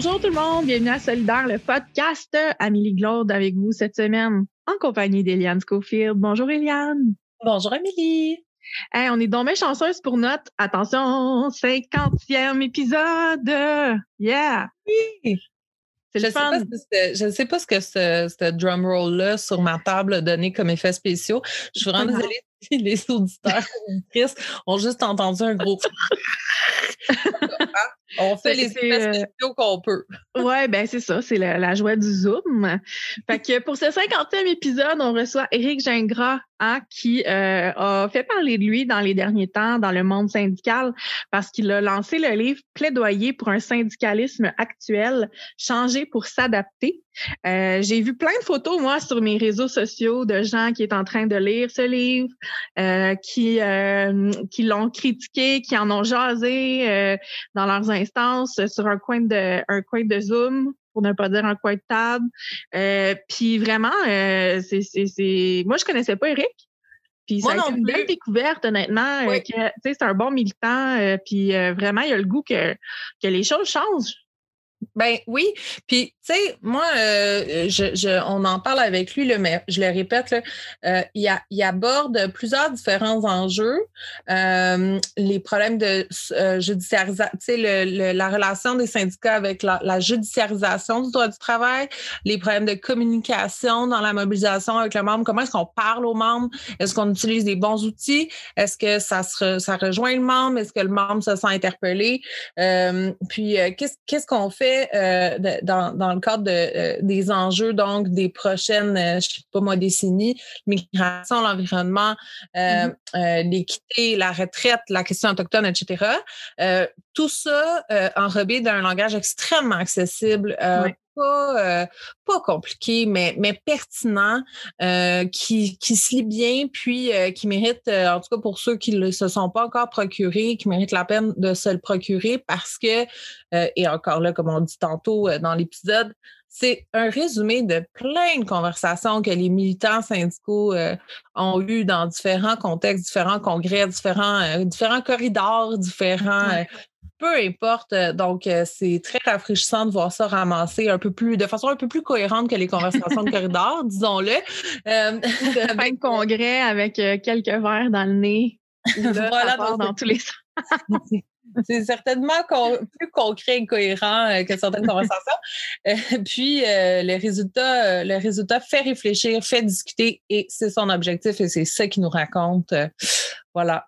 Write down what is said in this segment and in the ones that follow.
Bonjour tout le monde, bienvenue à Solidaire, le podcast. Amélie Glaude avec vous cette semaine en compagnie d'Eliane Schofield. Bonjour Eliane. Bonjour Amélie. Hey, on est donc bien chanceuse pour notre, attention, 50e épisode. Yeah! Oui! Je ne sais, pas ce que ce, ce drum roll-là sur ma table a donné comme effet spéciaux. Je suis vraiment désolée si les auditeurs ont juste entendu un gros. On fait les effets euh, qu'on peut. Oui, ben c'est ça, c'est la, joie du Zoom. Fait que pour ce 50e épisode, on reçoit Éric Gingras hein, qui euh, a fait parler de lui dans les derniers temps dans le monde syndical parce qu'il a lancé le livre Plaidoyer pour un syndicalisme actuel, changer pour s'adapter. Euh, j'ai vu plein de photos, moi, sur mes réseaux sociaux de gens qui est en train de lire ce livre, qui, qui l'ont critiqué, qui en ont jasé dans leurs instance sur un coin de un coin de Zoom pour ne pas dire un coin de table. Euh, puis vraiment, euh, c'est, moi je connaissais pas Eric. Puis ça a été une belle découverte, honnêtement. Euh, c'est un bon militant. puis vraiment, il a le goût que, que les choses changent. Ben oui. Puis, tu sais, moi, euh, je, on en parle avec lui, là, mais je le répète, là, euh, il, a, il, aborde plusieurs différents enjeux. Euh, les problèmes de judiciarisation, tu sais, la relation des syndicats avec la, judiciarisation du droit du travail, les problèmes de communication dans la mobilisation avec le membre. Comment est-ce qu'on parle aux membres? Est-ce qu'on utilise des bons outils? Est-ce que ça, se, ça rejoint le membre? Est-ce que le membre se sent interpellé? puis, qu'est-ce, qu'est-ce qu'on fait? Euh, dans, dans, le cadre de, euh, des enjeux donc des prochaines, euh, sais pas moi, décennies, migration, l'environnement, mm-hmm. l'équité, la retraite, la question autochtone, etc. tout ça enrobé d'un langage extrêmement accessible. Pas, pas, compliqué, mais, mais pertinent, qui, qui se lit bien, puis qui mérite, en tout cas pour ceux qui ne se sont pas encore procurés, qui méritent la peine de se le procurer parce que, et encore là, comme on dit tantôt dans l'épisode, c'est un résumé de plein de conversations que les militants syndicaux ont eues dans différents contextes, différents congrès, différents, différents corridors, différents peu importe. Donc, c'est très rafraîchissant de voir ça ramasser un peu plus, de façon un peu plus cohérente que les conversations de corridor, disons-le. Euh, fin de congrès avec quelques verres dans le nez. voilà, dans tous les sens. C'est certainement plus concret et cohérent euh, que certaines conversations. Euh, puis, euh, le, résultat, le résultat fait réfléchir, fait discuter et c'est son objectif et c'est ça qui nous raconte. voilà.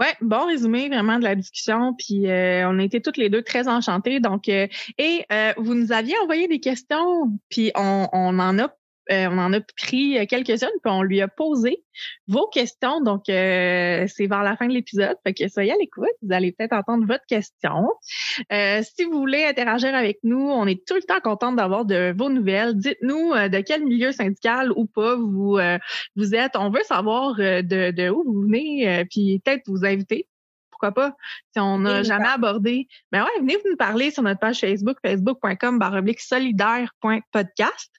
Ouais, bon résumé vraiment de la discussion. Puis on a été toutes les deux très enchantées. Donc, et vous nous aviez envoyé des questions, puis on, on en a euh, on en a pris euh, quelques-unes, puis on lui a posé vos questions. Donc, euh, c'est vers la fin de l'épisode. Fait que soyez à l'écoute. Vous allez peut-être entendre votre question. si vous voulez interagir avec nous, on est tout le temps content d'avoir de vos nouvelles. Dites-nous de quel milieu syndical ou pas vous, vous êtes. On veut savoir de, de où vous venez, puis peut-être vous inviter pourquoi pas? Si on n'a jamais abordé, ben ouais, venez vous nous parler sur notre page Facebook, facebook.com solidaire.podcast.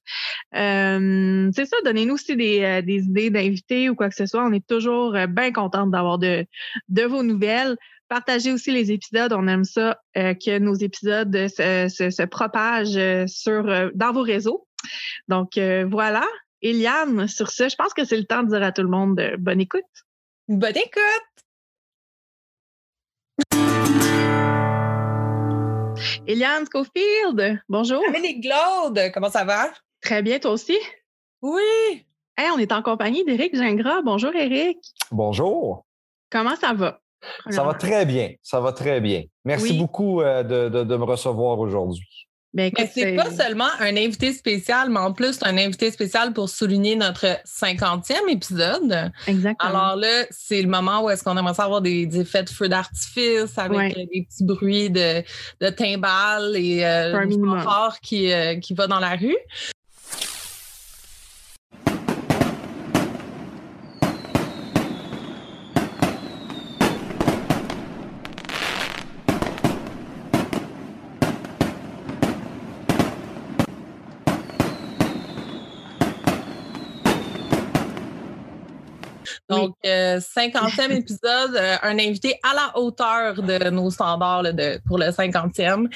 Euh, c'est ça, donnez-nous aussi des, euh, des idées d'invités ou quoi que ce soit. On est toujours euh, bien contente d'avoir de, de vos nouvelles. Partagez aussi les épisodes. On aime ça que nos épisodes se, se, propagent sur dans vos réseaux. Donc voilà. Eliane, sur ce, je pense que c'est le temps de dire à tout le monde bonne écoute. Bonne écoute! Eliane Schofield, bonjour. Amélie Glaude, comment ça va? Très bien, toi aussi? Oui. Hey, on est en compagnie d'Éric Gingras. Bonjour, Éric. Bonjour. Comment ça va? Ça va très bien. Ça va très bien. Merci beaucoup euh, de me recevoir aujourd'hui. Ben, mais c'est pas seulement un invité spécial, mais en plus, un invité spécial pour souligner notre 50e épisode. Exactement. Alors là, c'est le moment où est-ce qu'on aimerait savoir des, des effets de feu d'artifice avec euh, des petits bruits de, de timbales et euh, du qui, euh, qui va dans la rue. Donc, 50e épisode, un invité à la hauteur de nos standards de, pour le 50e.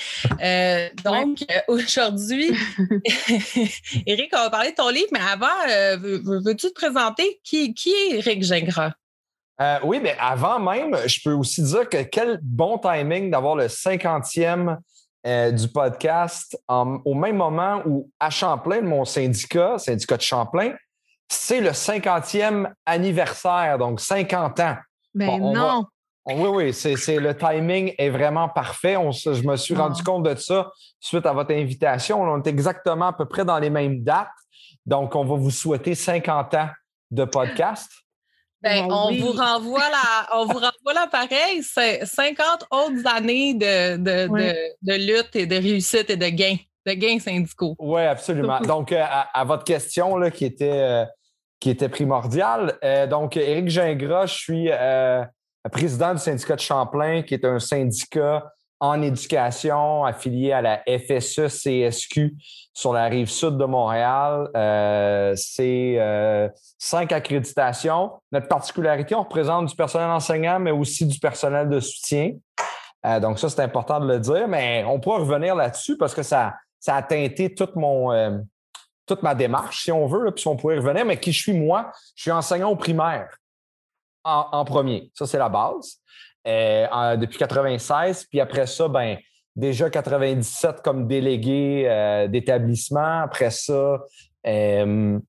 donc, aujourd'hui, Éric, on va parler de ton livre, mais avant, veux-tu te présenter? Qui, qui est Éric Gingras? oui, mais avant même, je peux aussi dire que quel bon timing d'avoir le 50e euh, du podcast au même moment où à Champlain, mon syndicat, syndicat de Champlain, c'est le 50e anniversaire, donc 50 ans. Mais ben non. oui, oui, c'est, le timing est vraiment parfait. je me suis rendu compte de ça suite à votre invitation. On est exactement à peu près dans les mêmes dates. Donc, on va vous souhaiter 50 ans de podcast. Ben, on, vous renvoie la, on vous renvoie l'appareil. C'est 50 autres années de, de, lutte et de réussite et de gains, de gains syndicaux. Oui, absolument. Donc, euh, à, votre question là, qui, était, euh, qui était primordiale, euh, donc, Éric Gingras, je suis président du syndicat de Champlain, qui est un syndicat en éducation affilié à la FSE-CSQ sur la rive sud de Montréal. Euh, c'est euh, cinq accréditations. Notre particularité, on représente du personnel enseignant, mais aussi du personnel de soutien. Euh, donc ça, c'est important de le dire, mais on pourra revenir là-dessus parce que ça, ça a teinté toute, mon, toute ma démarche, si on veut, puis on pourrait revenir. Mais qui je suis moi? Je suis enseignant au primaire en, premier. Ça, c'est la base. depuis 96. Puis après ça, ben, déjà 97 comme délégué euh, d'établissement. Après ça, euh,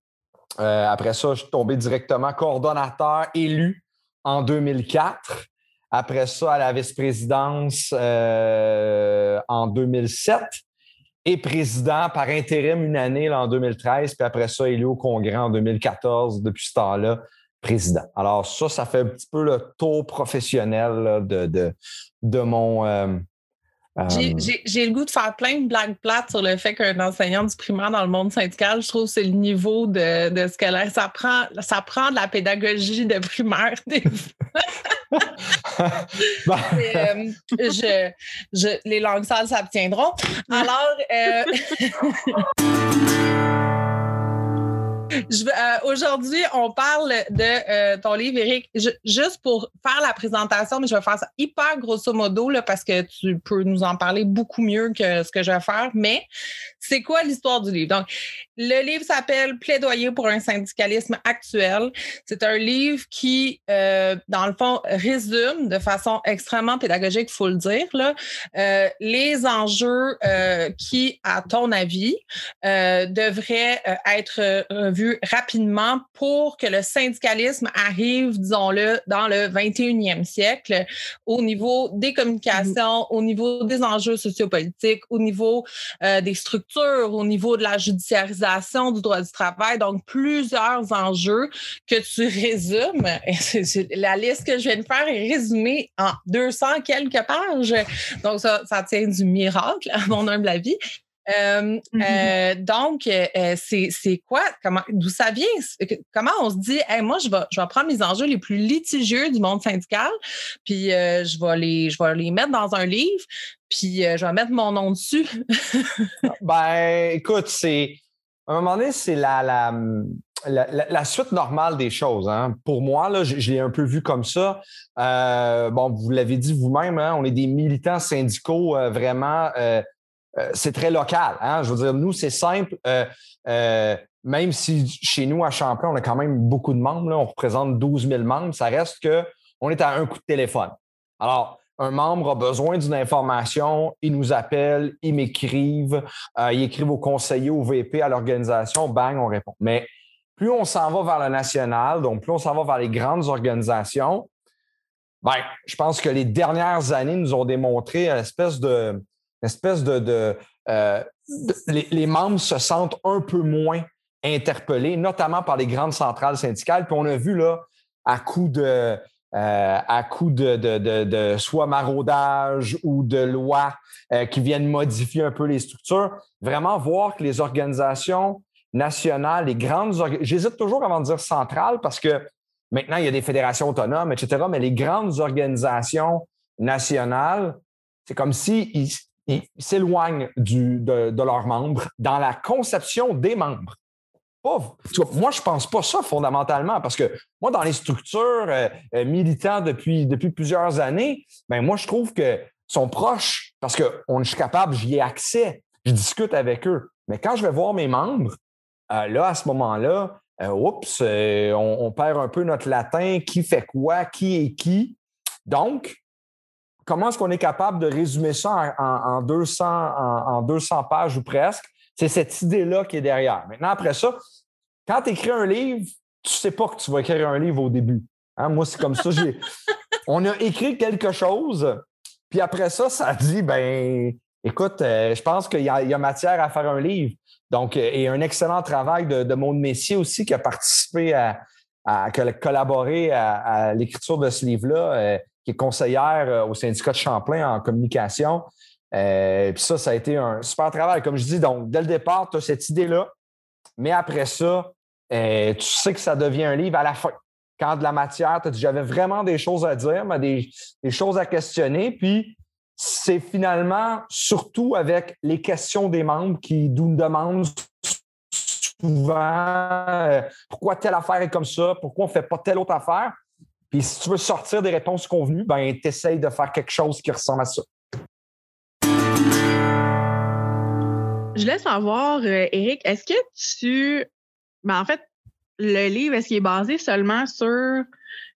euh, après ça, je suis tombé directement coordonnateur élu en 2004. Après ça, à la vice-présidence en 2007 et président par intérim une année en 2013, puis après ça, élu au Congrès en 2014, depuis ce temps-là, président. Alors ça, ça fait un petit peu le tour professionnel de, de, de, mon, euh, j'ai le goût de faire plein de blagues plates sur le fait qu'un enseignant du primaire dans le monde syndical, je trouve que c'est le niveau de, de scolaire. Ça prend, ça prend de la pédagogie de primaire des ben. euh, je, je, les langues sales s'abstiendront. Alors, euh, Euh, aujourd'hui, on parle de ton livre, Eric. juste pour faire la présentation, mais je vais faire ça hyper grosso modo là, parce que tu peux nous en parler beaucoup mieux que ce que je vais faire. Mais c'est quoi l'histoire du livre? Donc, le livre s'appelle Plaidoyer pour un syndicalisme actuel. C'est un livre qui, euh, dans le fond, résume de façon extrêmement pédagogique, il faut le dire, là, les enjeux qui, à ton avis, devraient être vus rapidement pour que le syndicalisme arrive, disons-le, dans le 21e siècle au niveau des communications, mm-hmm. au niveau des enjeux sociopolitiques, au niveau euh, des structures, au niveau de la judiciarisation du droit du travail. Donc, plusieurs enjeux que tu résumes. La liste que je viens de faire est résumée en 200 quelques pages. Donc, ça, ça tient du miracle, à mon humble avis. Euh, mmh euh, donc, euh, c'est quoi? Comment, d'où ça vient? Comment on se dit, moi, je vais, je vais prendre les enjeux les plus litigieux du monde syndical, puis je, vais les, je vais les mettre dans un livre, puis je vais mettre mon nom dessus. ben, écoute, c'est. À un moment donné, c'est la, la, la, suite normale des choses. Hein. Pour moi, là, je, l'ai un peu vu comme ça. bon, vous l'avez dit vous-même, hein, on est des militants syndicaux vraiment euh, c'est très local. Hein? Je veux dire, nous, c'est simple. Euh, euh, même si chez nous, à Champlain, on a quand même beaucoup de membres, on représente 12 000 membres, ça reste qu'on est à un coup de téléphone. Alors, un membre a besoin d'une information, il nous appelle, il m'écrivent, il écrivent au conseiller, au VP, à l'organisation, bang, on répond. Mais plus on s'en va vers le national, donc plus on s'en va vers les grandes organisations, ben, je pense que les dernières années nous ont démontré une espèce de, espèce de. Euh, les, membres se sentent un peu moins interpellés, notamment par les grandes centrales syndicales. Puis on a vu là, à coup de. Euh, à coup de, de, soit maraudage ou de lois euh, qui viennent modifier un peu les structures, vraiment voir que les organisations nationales, les grandes j'hésite toujours avant de dire centrales parce que maintenant il y a des fédérations autonomes, etc., mais les grandes organisations nationales, c'est comme si ils s'éloignent de, de, leurs membres dans la conception des membres. pas. Moi, je pense pas ça fondamentalement parce que moi, dans les structures euh, euh, militants depuis, depuis plusieurs années, ben moi, je trouve que sont proches parce que on, je capable, j'y ai accès, je discute avec eux. Mais quand je vais voir mes membres, euh, là, à ce moment-là, oups, on, perd un peu notre latin, qui fait quoi, qui est qui. Donc, comment est-ce qu'on est capable de résumer ça en, 200, en 200 pages ou presque? C'est cette idée-là qui est derrière. Maintenant, après ça, quand tu écris un livre, tu ne sais pas que tu vas écrire un livre au début. Hein? Moi, c'est comme ça. On a écrit quelque chose, puis après ça, ça dit, ben, écoute, euh, je pense qu'il y, a matière à faire un livre. Donc, euh, et un excellent travail de, de Maud Messier aussi qui a participé à, à, collaborer à, l'écriture de ce livre-là, euh, qui est conseillère au syndicat de Champlain en communication. Euh, puis ça, ça a été un super travail. Comme je dis, donc, dès le départ, tu as cette idée-là, mais après ça, euh, tu sais que ça devient un livre à la fin. Quand de la matière, j'avais vraiment des choses à dire, mais des, choses à questionner. Puis c'est finalement surtout avec les questions des membres qui nous demandent souvent euh, pourquoi telle affaire est comme ça, pourquoi on ne fait pas telle autre affaire. Puis si tu veux sortir des réponses convenues, ben, tu de faire quelque chose qui ressemble à ça. Je laisse savoir, euh, Eric, est-ce que tu. Ben, en fait, le livre, est-ce qu'il est basé seulement sur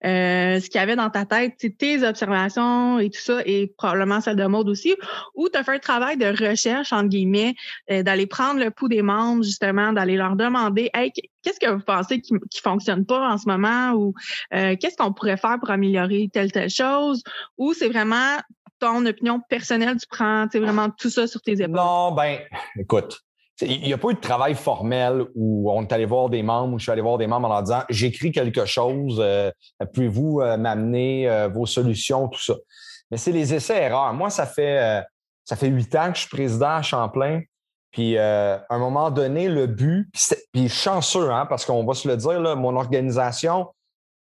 euh, ce qu'il y avait dans ta tête, tes observations et tout ça, et probablement celle de mode aussi, ou tu as fait un travail de recherche, entre guillemets, euh, d'aller prendre le pouls des membres, justement, d'aller leur demander hey, qu'est-ce que vous pensez qui ne fonctionne pas en ce moment, ou qu'est-ce qu'on pourrait faire pour améliorer telle, telle chose, ou c'est vraiment ton opinion personnelle, tu prends vraiment tout ça sur tes épaules? Non, ben, écoute, il n'y a pas eu de travail formel où on est allé voir des membres, où je suis allé voir des membres en leur disant j'écris quelque chose, euh, pouvez-vous euh, m'amener euh, vos solutions, tout ça. Mais c'est les essais-erreurs. Moi, ça fait ça fait huit ans que je suis président à Champlain. Puis à un moment donné, le but, puis chanceux, hein, parce qu'on va se le dire, là, mon organisation,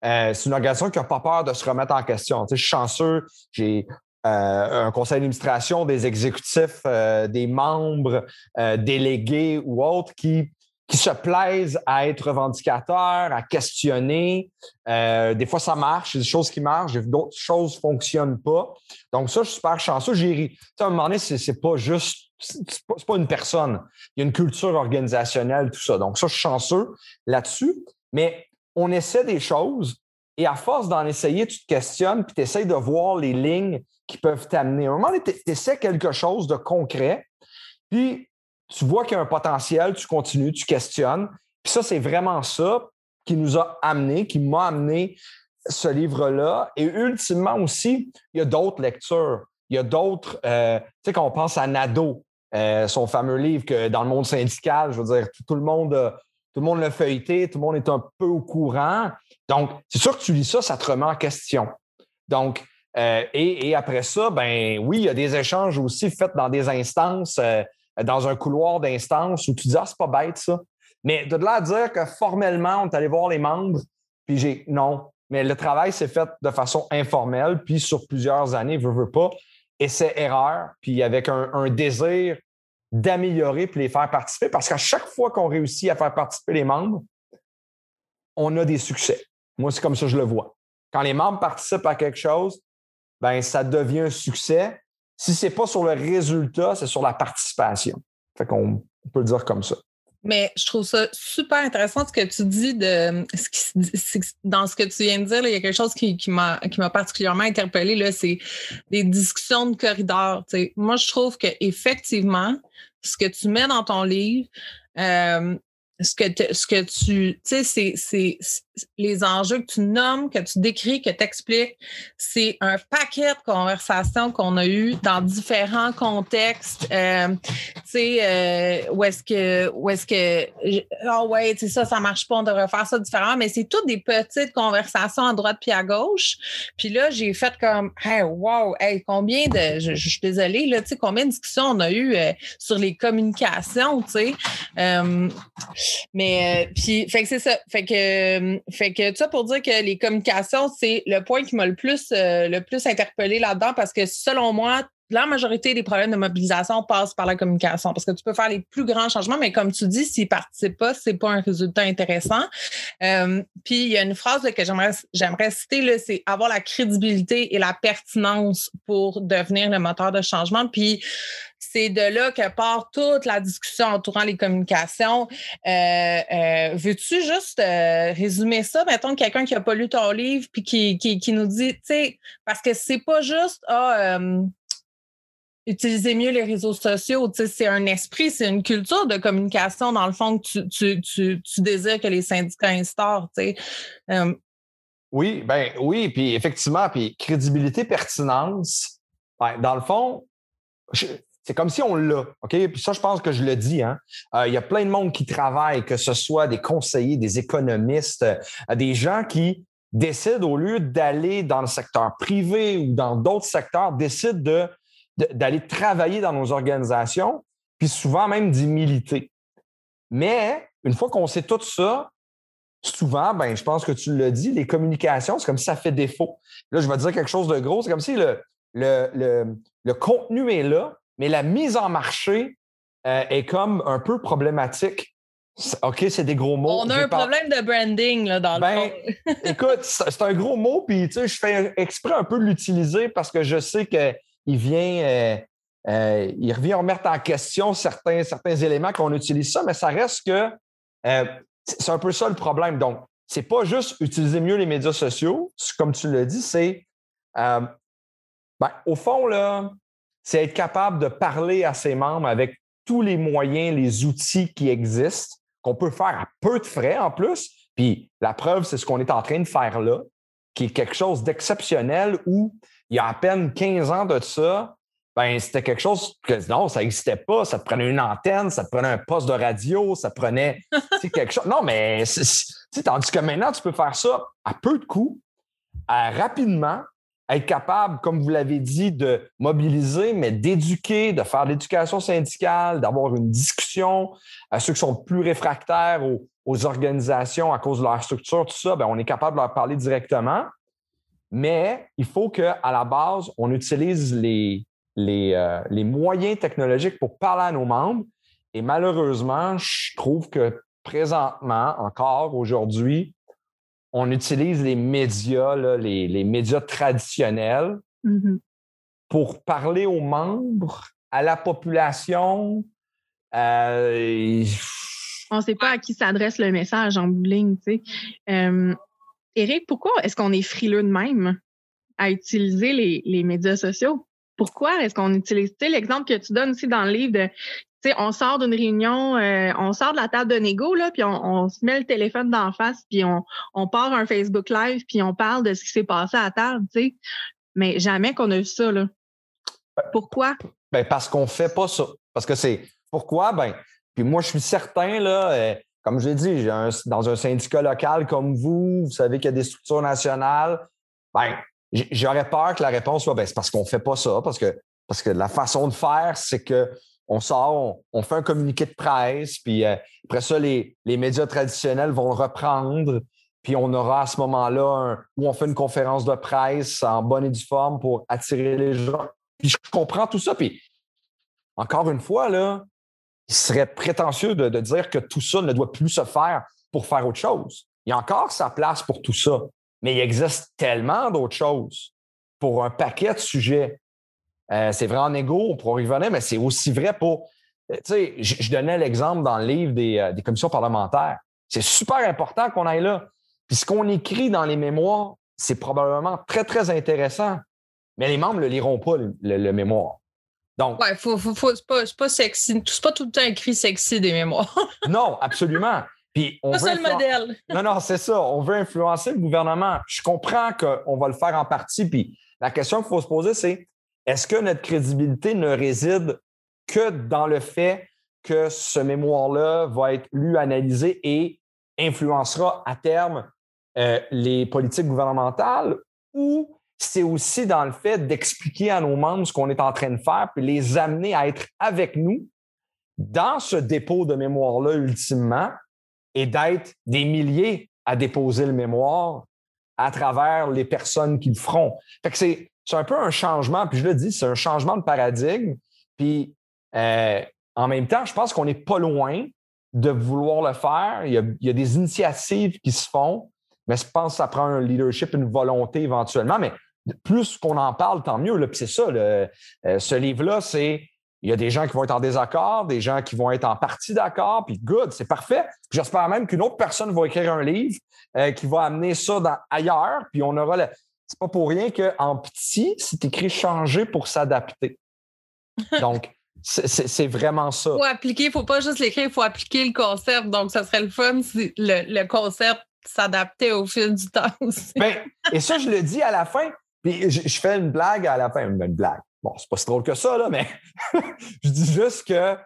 c'est une organisation qui n'a pas peur de se remettre en question. je suis chanceux, j'ai euh, un conseil d'administration, des exécutifs, euh, des membres euh, délégués ou autres qui, qui se plaisent à être revendicateurs, à questionner. des fois, ça marche, des choses qui marchent, d'autres choses ne fonctionnent pas. Donc, ça, je suis super chanceux. J'ai. À un moment donné, c'est pas juste, c'est pas, pas une personne. Il y a une culture organisationnelle, tout ça. Donc, ça, je suis chanceux là-dessus. Mais on essaie des choses et à force d'en essayer, tu te questionnes puis tu essaies de voir les lignes qui peuvent t'amener. À un moment donné, tu essaies quelque chose de concret, puis tu vois qu'il y a un potentiel, tu continues, tu questionnes. Puis ça, c'est vraiment ça qui nous a amené, qui m'a amené ce livre-là. Et ultimement aussi, il y a d'autres lectures. Il y a d'autres, euh, tu sais, quand on pense à Nadeau, euh, son fameux livre que dans le monde syndical, je veux dire, tout, le monde, tout le monde l'a feuilleté, tout le monde est un peu au courant. Donc, c'est sûr que tu lis ça, ça te remet en question. Donc, euh, et, après ça, ben oui, il y a des échanges aussi faits dans des instances, euh, dans un couloir d'instances où tu dis Ah, c'est pas bête ça. Mais de là à dire que formellement, on est allé voir les membres, puis j'ai non. Mais le travail s'est fait de façon informelle, puis sur plusieurs années, veux, veux pas, et c'est erreur, puis avec un désir d'améliorer puis les faire participer, parce qu'à chaque fois qu'on réussit à faire participer les membres, on a des succès. Moi, c'est comme ça que je le vois. Quand les membres participent à quelque chose, ben ça devient un succès. Si ce n'est pas sur le résultat, c'est sur la participation. Fait qu'on peut le dire comme ça. Mais je trouve ça super intéressant ce que tu dis de ce dans ce que tu viens de dire. il y a quelque chose qui, qui m'a particulièrement interpellé, c'est des discussions de corridor. Moi, je trouve qu'effectivement, ce que tu mets dans ton livre, euh, ce que, ce que tu, tu sais, c'est les enjeux que tu nommes, que tu décris, que tu expliques. C'est un paquet de conversations qu'on a eues dans différents contextes. Euh, tu sais, euh, où est-ce que, où est-ce que, ah oh ouais, tu sais, ça, ça marche pas, on devrait faire ça différemment, mais c'est toutes des petites conversations à droite puis à gauche. Puis là, j'ai fait comme, hey, wow, hey, combien de, je, suis désolée, là, tu sais, combien de discussions on a eues euh, sur les communications, tu sais. Mais euh, puis, fait que c'est ça. Fait que, euh, fait que ça pour dire que les communications, c'est le point qui m'a le plus, euh, le plus interpellé là-dedans parce que selon moi, la majorité des problèmes de mobilisation passent par la communication parce que tu peux faire les plus grands changements, mais comme tu dis, s'ils ne participent pas, ce n'est pas un résultat intéressant. Euh, puis il y a une phrase que j'aimerais, j'aimerais citer, c'est avoir la crédibilité et la pertinence pour devenir le moteur de changement. Puis c'est de là que part toute la discussion entourant les communications. Euh, euh, veux-tu juste résumer ça? Mettons quelqu'un qui n'a pas lu ton livre puis qui, qui, nous dit, tu sais, parce que c'est pas juste, ah, utiliser mieux les réseaux sociaux. C'est un esprit, c'est une culture de communication, dans le fond, que tu, tu, tu, désires que les syndicats instaurent. Euh, oui, ben oui, puis effectivement, puis crédibilité, pertinence, ben, dans le fond, c'est comme si on l'a. OK? Puis ça, je pense que je le dis. Hein? Euh, il y a plein de monde qui travaille, que ce soit des conseillers, des économistes, euh, des gens qui décident, au lieu d'aller dans le secteur privé ou dans d'autres secteurs, décident de d'aller travailler dans nos organisations, puis souvent même d'y militer. Mais une fois qu'on sait tout ça, souvent, ben, je pense que tu l'as dit, les communications, c'est comme si ça fait défaut. Là, je vais dire quelque chose de gros. C'est comme si le, le, le, contenu est là, mais la mise en marché euh, est comme un peu problématique. OK, c'est des gros mots. On a un problème de branding là, dans le ben, fond. écoute, c'est un gros mot, puis tu sais, je fais exprès un peu de l'utiliser parce que je sais que il vient, euh, euh, il revient remettre en question certains, certains éléments qu'on utilise ça, mais ça reste que euh, c'est un peu ça le problème. Donc, c'est pas juste utiliser mieux les médias sociaux, comme tu l'as dit, c'est ben, au fond, là, c'est être capable de parler à ses membres avec tous les moyens, les outils qui existent, qu'on peut faire à peu de frais en plus. Puis la preuve, c'est ce qu'on est en train de faire là, qui est quelque chose d'exceptionnel où il y a à peine 15 ans de ça, ben, c'était quelque chose que non, ça n'existait pas. Ça prenait une antenne, ça prenait un poste de radio, ça prenait quelque chose. Non, mais tandis que maintenant, tu peux faire ça à peu de coûts, rapidement, être capable, comme vous l'avez dit, de mobiliser, mais d'éduquer, de faire l'éducation syndicale, d'avoir une discussion à ceux qui sont plus réfractaires aux, organisations à cause de leur structure, tout ça, ben, on est capable de leur parler directement. Mais il faut qu'à la base, on utilise euh, les, moyens technologiques pour parler à nos membres. Et malheureusement, je trouve que présentement, encore aujourd'hui, on utilise les médias, les, médias traditionnels mm-hmm. pour parler aux membres, à la population. Euh, on ne sait pas à qui s'adresse le message en bout de Tu sais. Euh, Éric, pourquoi est-ce qu'on est frileux de même à utiliser les, médias sociaux? Pourquoi est-ce qu'on utilise, tu sais, l'exemple que tu donnes aussi dans le livre de, sais, on sort d'une réunion, euh, on sort de la table de négo, là, puis on, se met le téléphone d'en face, puis on, on part un Facebook Live, puis on parle de ce qui s'est passé à la table, tu sais. Mais jamais qu'on a vu ça, là. Pourquoi? Ben parce qu'on fait pas ça. Parce que c'est, pourquoi? Ben, puis moi, je suis certain, là, euh, comme je l'ai dit, dans un syndicat local comme vous, vous savez qu'il y a des structures nationales, ben, j'aurais peur que la réponse soit ben, c'est parce qu'on ne fait pas ça, parce que, parce que la façon de faire, c'est que on sort, on, fait un communiqué de presse, puis euh, après ça, les, médias traditionnels vont le reprendre, puis on aura à ce moment-là où on fait une conférence de presse en bonne et due forme pour attirer les gens. Puis je comprends tout ça. Puis encore une fois, là, il serait prétentieux de, dire que tout ça ne doit plus se faire pour faire autre chose. Il y a encore sa place pour tout ça, mais il existe tellement d'autres choses pour un paquet de sujets. Euh, c'est vrai en égo, y revenir, mais c'est aussi vrai pour. Euh, tu sais, je, donnais l'exemple dans le livre des, euh, des commissions parlementaires. C'est super important qu'on aille là. Puis ce qu'on écrit dans les mémoires, c'est probablement très, très intéressant. Mais les membres ne le liront pas, le mémoire. Donc, ouais, faut, c'est pas, pas, sexy. C'est pas tout le temps écrit sexy des mémoires. non, absolument. Puis on pas veut le modèle. non, non, c'est ça. On veut influencer le gouvernement. Je comprends qu'on va le faire en partie. Puis la question qu'il faut se poser, c'est est-ce que notre crédibilité ne réside que dans le fait que ce mémoire-là va être lu, analysé et influencera à terme euh, les politiques gouvernementales ou c'est aussi dans le fait d'expliquer à nos membres ce qu'on est en train de faire, puis les amener à être avec nous dans ce dépôt de mémoire-là ultimement et d'être des milliers à déposer le mémoire à travers les personnes qui le feront. C'est, c'est un peu un changement, puis je le dis, c'est un changement de paradigme. Puis euh, en même temps, je pense qu'on n'est pas loin de vouloir le faire. Il y, a, des initiatives qui se font, mais je pense que ça prend un leadership, une volonté éventuellement. Mais plus qu'on en parle, tant mieux. Puis c'est ça, euh, ce livre-là, c'est il y a des gens qui vont être en désaccord, des gens qui vont être en partie d'accord, puis good, c'est parfait. J'espère même qu'une autre personne va écrire un livre euh, qui va amener ça dans, ailleurs, puis on aura le. C'est pas pour rien qu'en petit, c'est écrit changer pour s'adapter. Donc, c'est vraiment ça. Il faut appliquer, il ne faut pas juste l'écrire, il faut appliquer le concept. Donc, ça serait le fun si le, concept s'adaptait au fil du temps aussi. Ben, et ça, je le dis à la fin, puis je, je, fais une blague à la fin, une blague. Bon, c'est pas si drôle que ça, là, mais je dis juste que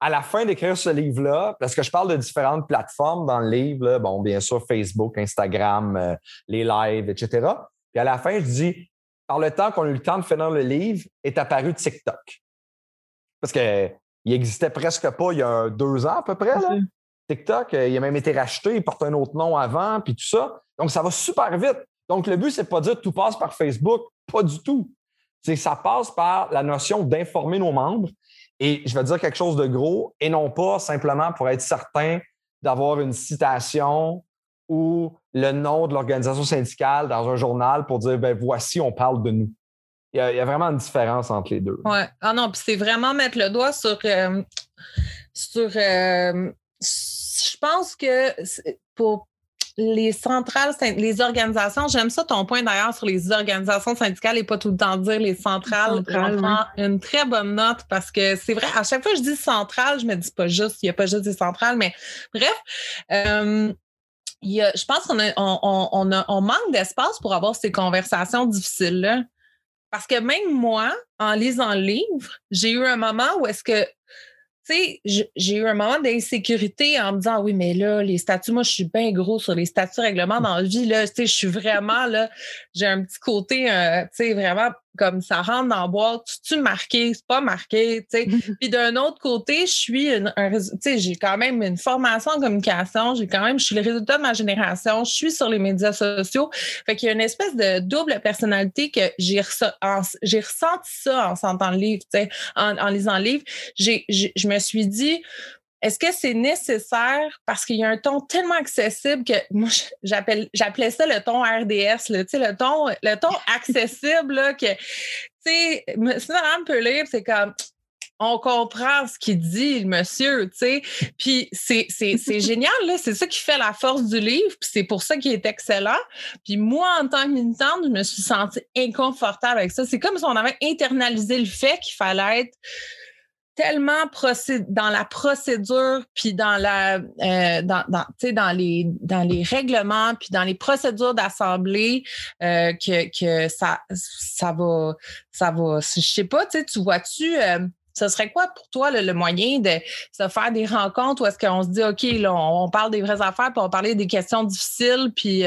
à la fin d'écrire ce livre-là, parce que je parle de différentes plateformes dans le livre, bon, bien sûr, Facebook, Instagram, euh, les lives, etc. Puis à la fin, je dis, par le temps qu'on a eu le temps de finir le livre, est apparu TikTok. Parce qu'il n'existait presque pas il y a deux ans à peu près. Là. TikTok, euh, il a même été racheté, il porte un autre nom avant, puis tout ça. Donc, ça va super vite. Donc, le but, c'est pas de dire que tout passe par Facebook. Pas du tout c'est ça passe par la notion d'informer nos membres. Et je vais dire quelque chose de gros et non pas simplement pour être certain d'avoir une citation ou le nom de l'organisation syndicale dans un journal pour dire ben voici, on parle de nous. Il y a, vraiment une différence entre les deux. Oui. Ah non, puis c'est vraiment mettre le doigt sur, euh, sur euh, je pense que pour, les centrales, les organisations, j'aime ça ton point d'ailleurs sur les organisations syndicales et pas tout le temps dire les centrales. une très bonne note parce que c'est vrai, à chaque fois que je dis centrale, je me dis pas juste, il n'y a pas juste des centrales, mais bref. Euh, je pense qu'on on, on manque d'espace pour avoir ces conversations difficiles-là. Parce que même moi, en lisant le livre, j'ai eu un moment où est-ce que sais, j'ai eu un moment d'insécurité en me disant oui, mais là, les statuts, moi, je suis bien gros sur les statuts règlements dans la vie. Là, tu sais, je suis vraiment là, j'ai un petit côté, euh, tu sais, vraiment comme ça rentre dans la boîte, tu marqué, c'est pas marqué, tu sais. Puis d'un autre côté, je suis une, un, tu sais, j'ai quand même une formation en communication, j'ai quand même, je suis le résultat de ma génération, je suis sur les médias sociaux. Fait qu'il y a une espèce de double personnalité que j'ai j'ai ressenti ça en sentant le livre, tu sais, en, en lisant le livre. J'ai, je me suis dit, est-ce que c'est nécessaire? Parce qu'il y a un ton tellement accessible que moi j'appelle j'appelais ça le ton RDS, là, le ton le ton accessible là, que tu sais Mme peut lire c'est comme on comprend ce qu'il dit, le monsieur, tu sais. Puis c'est, génial, là. C'est ça qui fait la force du livre, puis c'est pour ça qu'il est excellent. Puis moi, en tant que militante, je me suis sentie inconfortable avec ça. C'est comme si on avait internalisé le fait qu'il fallait être tellement dans la procédure, puis dans la euh, dans, dans, les, dans les règlements, puis dans les procédures d'assemblée, euh, que, que ça, ça va, ça va. Je sais pas, tu vois-tu. Euh, ce serait quoi pour toi le, moyen de se faire des rencontres où est-ce qu'on se dit, OK, là, on, parle des vraies affaires, puis on parler des questions difficiles, puis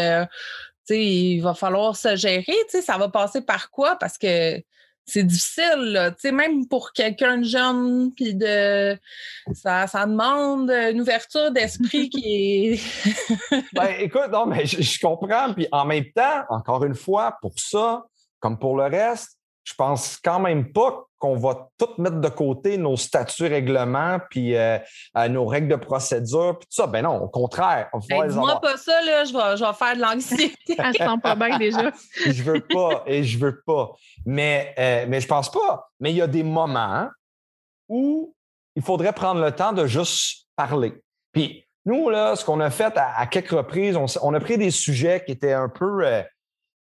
il va falloir se gérer, ça va passer par quoi? Parce que c'est difficile, sais, même pour quelqu'un de jeune, puis de ça, ça demande une ouverture d'esprit qui est. ben, écoute, non, mais je, comprends, puis en même temps, encore une fois, pour ça, comme pour le reste, je pense quand même pas qu'on va tout mettre de côté nos statuts règlements puis euh, euh, nos règles de procédure puis tout ça. Ben non, au contraire. Dis-moi pas ça, là, je vais, je vais faire de l'anxiété. Elle sent pas bien déjà. je veux pas et je veux pas. Mais, euh, mais je pense pas. Mais il y a des moments où il faudrait prendre le temps de juste parler. Puis nous, là, ce qu'on a fait à, quelques reprises, on, a pris des sujets qui étaient un peu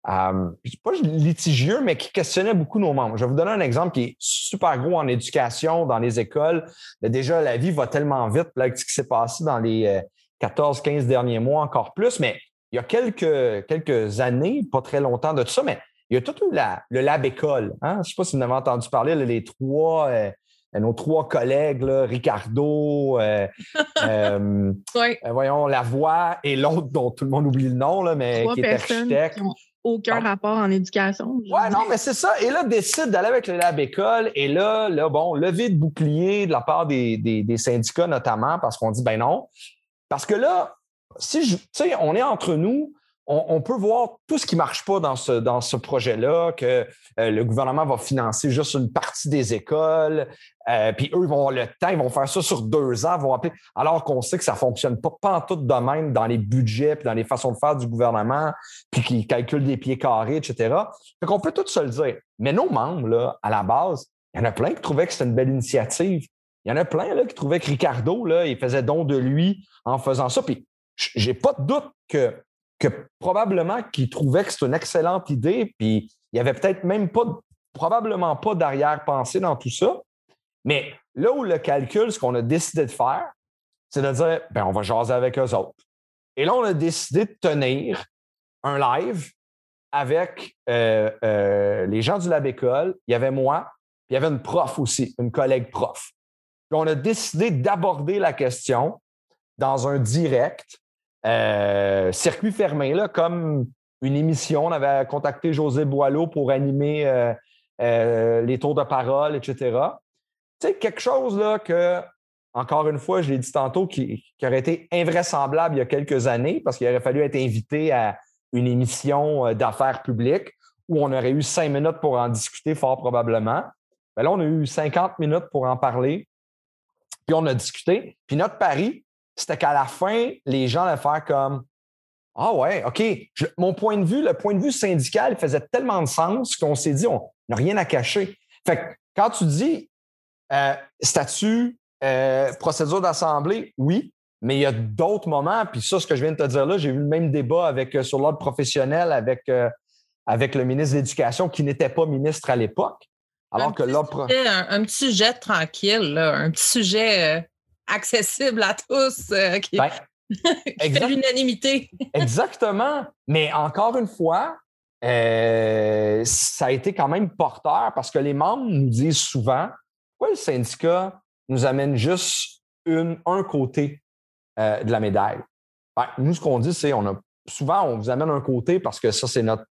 euh, pas litigieux, mais qui questionnait beaucoup nos membres. Je vais vous donner un exemple qui est super gros en éducation, dans les écoles. déjà, la vie va tellement vite, là, ce qui s'est passé dans les 14, euh, 15 derniers mois, encore plus, mais il y a quelques, quelques années, pas très longtemps de tout ça, mais il y a tout eu le lab école. Hein? Je ne sais pas si vous en avez entendu parler, les trois, euh, nos trois collègues, là, Ricardo, euh, euh, voyons, Lavoie et l'autre dont tout le monde oublie le nom, là, mais qui est architecte aucun rapport en éducation. Oui, non, mais c'est ça. Et là, décide d'aller avec le lab école. Et là, là, bon, lever de bouclier de la part des, syndicats notamment, parce qu'on dit ben non. Parce que là, si je, tu sais, on est entre nous, on, peut voir tout ce qui ne marche pas dans ce, projet-là, que euh, le gouvernement va financer juste une partie des écoles, euh, puis eux, ils vont avoir le temps, ils vont faire ça sur deux ans, vont alors qu'on sait que ça ne fonctionne pas, pas tout de même dans les budgets, puis dans les façons de faire du gouvernement, puis qu'ils calculent des pieds carrés, etc. Fait qu'on peut tout se le dire. Mais nos membres, là, à la base, il y en a plein qui trouvaient que c'était une belle initiative. Il y en a plein là, qui trouvaient que Ricardo, là, il faisait don de lui en faisant ça. Puis j'ai pas de doute que que probablement qu'ils trouvaient que c'était une excellente idée, puis il n'y avait peut-être même pas, probablement pas d'arrière-pensée dans tout ça. Mais là où le calcul, ce qu'on a décidé de faire, c'est de dire, ben, on va jaser avec eux autres. Et là, on a décidé de tenir un live avec euh, euh, les gens du Lab École. Il y avait moi, puis il y avait une prof aussi, une collègue prof. Puis on a décidé d'aborder la question dans un direct euh, circuit fermé, comme une émission. On avait contacté José Boileau pour animer euh, euh, les tours de parole, etc. Tu sais, quelque chose que, encore une fois, je l'ai dit tantôt, qui, aurait été invraisemblable il y a quelques années parce qu'il aurait fallu être invité à une émission d'affaires publiques où on aurait eu cinq minutes pour en discuter fort probablement. Mais ben là, on a eu 50 minutes pour en parler. Puis on a discuté. Puis notre pari, c'était qu'à la fin, les gens allaient faire comme Ah ouais, OK. mon point de vue, le point de vue syndical faisait tellement de sens qu'on s'est dit on n'a rien à cacher. Fait que quand tu dis euh, statut, euh, procédure d'assemblée, oui, mais il y a d'autres moments, puis ça, ce que je viens de te dire là, j'ai eu le même débat avec, euh, sur l'ordre professionnel avec, avec le ministre de l'Éducation qui n'était pas ministre à l'époque. Alors que l'ordre. Un, petit sujet tranquille, un petit sujet accessible à tous, euh, qui, ben, fait l'unanimité. Exactement. Mais encore une fois, euh, ça a été quand même porteur parce que les membres nous disent souvent pourquoi le syndicat nous amène juste une, un côté euh, de la médaille. Ben, nous, ce qu'on dit, c'est on a souvent, on vous amène un côté parce que ça, c'est notre,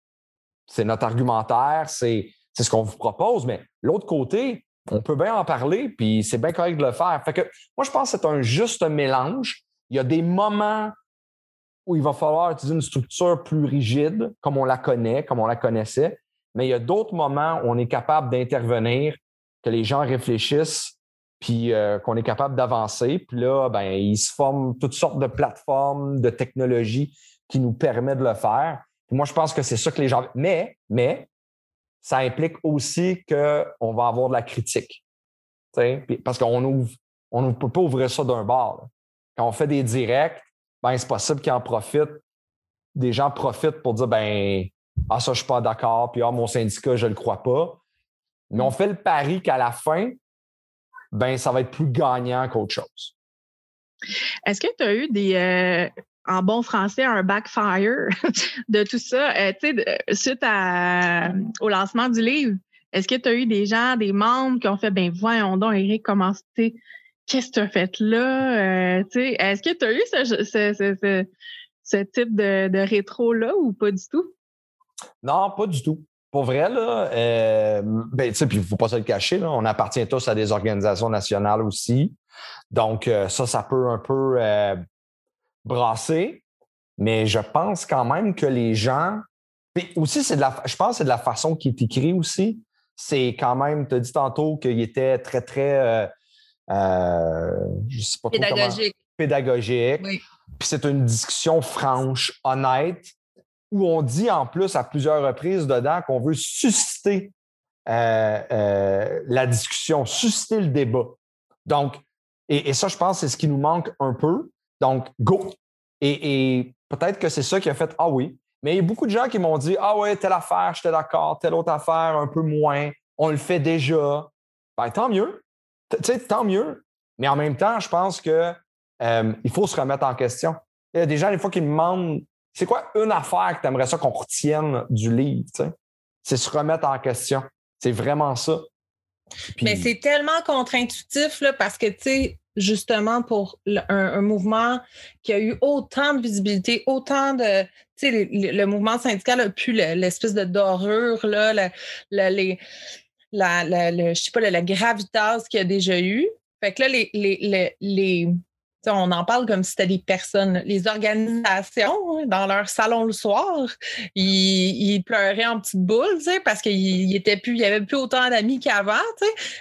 c'est notre argumentaire, c'est, c'est ce qu'on vous propose, mais l'autre côté, on peut bien en parler, puis c'est bien correct de le faire. Fait que moi, je pense que c'est un juste mélange. Il y a des moments où il va falloir utiliser une structure plus rigide, comme on la connaît, comme on la connaissait, mais il y a d'autres moments où on est capable d'intervenir, que les gens réfléchissent, puis euh, qu'on est capable d'avancer. Puis là, ben, il se forment toutes sortes de plateformes, de technologies qui nous permettent de le faire. moi, je pense que c'est ça que les gens. Mais, mais, ça implique aussi qu'on va avoir de la critique. Parce qu'on ne peut pas ouvrir ça d'un bar. Quand on fait des directs, ben, c'est possible qu'ils en profitent. Des gens profitent pour dire ben Ah, ça, je ne suis pas d'accord, puis ah, mon syndicat, je ne le crois pas. Mais on fait le pari qu'à la fin, ben, ça va être plus gagnant qu'autre chose. Est-ce que tu as eu des, euh, en bon français, un backfire de tout ça. Euh, tu sais, suite au lancement du livre, est-ce que tu as eu des gens, des membres qui ont fait, ben voyons donc, Eric, comment qu'est-ce que tu as fait là? Euh, est-ce que tu as eu ce, type de, rétro-là ou pas du tout? Non, pas du tout. Pour vrai, là, euh, ben, tu sais, puis il ne faut pas se le cacher, on appartient tous à des organisations nationales aussi. Donc, ça, ça peut un peu brasser, mais je pense quand même que les gens. Puis aussi, c'est de la, je pense que c'est de la façon qui est écrit aussi. C'est quand même, tu as dit tantôt qu'il était très, très. Euh, euh, je sais pas pédagogique. pédagogique. Puis c'est une discussion franche, honnête, où on dit en plus à plusieurs reprises dedans qu'on veut susciter euh, la discussion, susciter le débat. Donc, et, et ça, je pense, c'est ce qui nous manque un peu. Donc, go. Et, peut-être que c'est ça qui a fait Ah oui. Mais il y a beaucoup de gens qui m'ont dit Ah ouais, telle affaire, j'étais d'accord, telle autre affaire, un peu moins, on le fait déjà. Ben, tant mieux. Tu sais, tant mieux. Mais en même temps, je pense que euh, il faut se remettre en question. Il y a des gens, des fois, qui me demandent c'est quoi une affaire que tu aimerais ça qu'on retienne du livre? C'est se remettre en question. C'est vraiment ça. Mais c'est tellement contre-intuitif parce que, tu sais, justement pour un, mouvement qui a eu autant de visibilité, autant de. Tu sais, le, mouvement syndical a pu l'espèce de dorure, la, je la, gravitas qu'il y a déjà eu. Fait que là, les, on en parle comme si c'était des personnes. Les organisations, hein, dans leur salon le soir, ils, pleuraient en petite boule, parce qu'il était plus, avait plus autant d'amis qu'avant,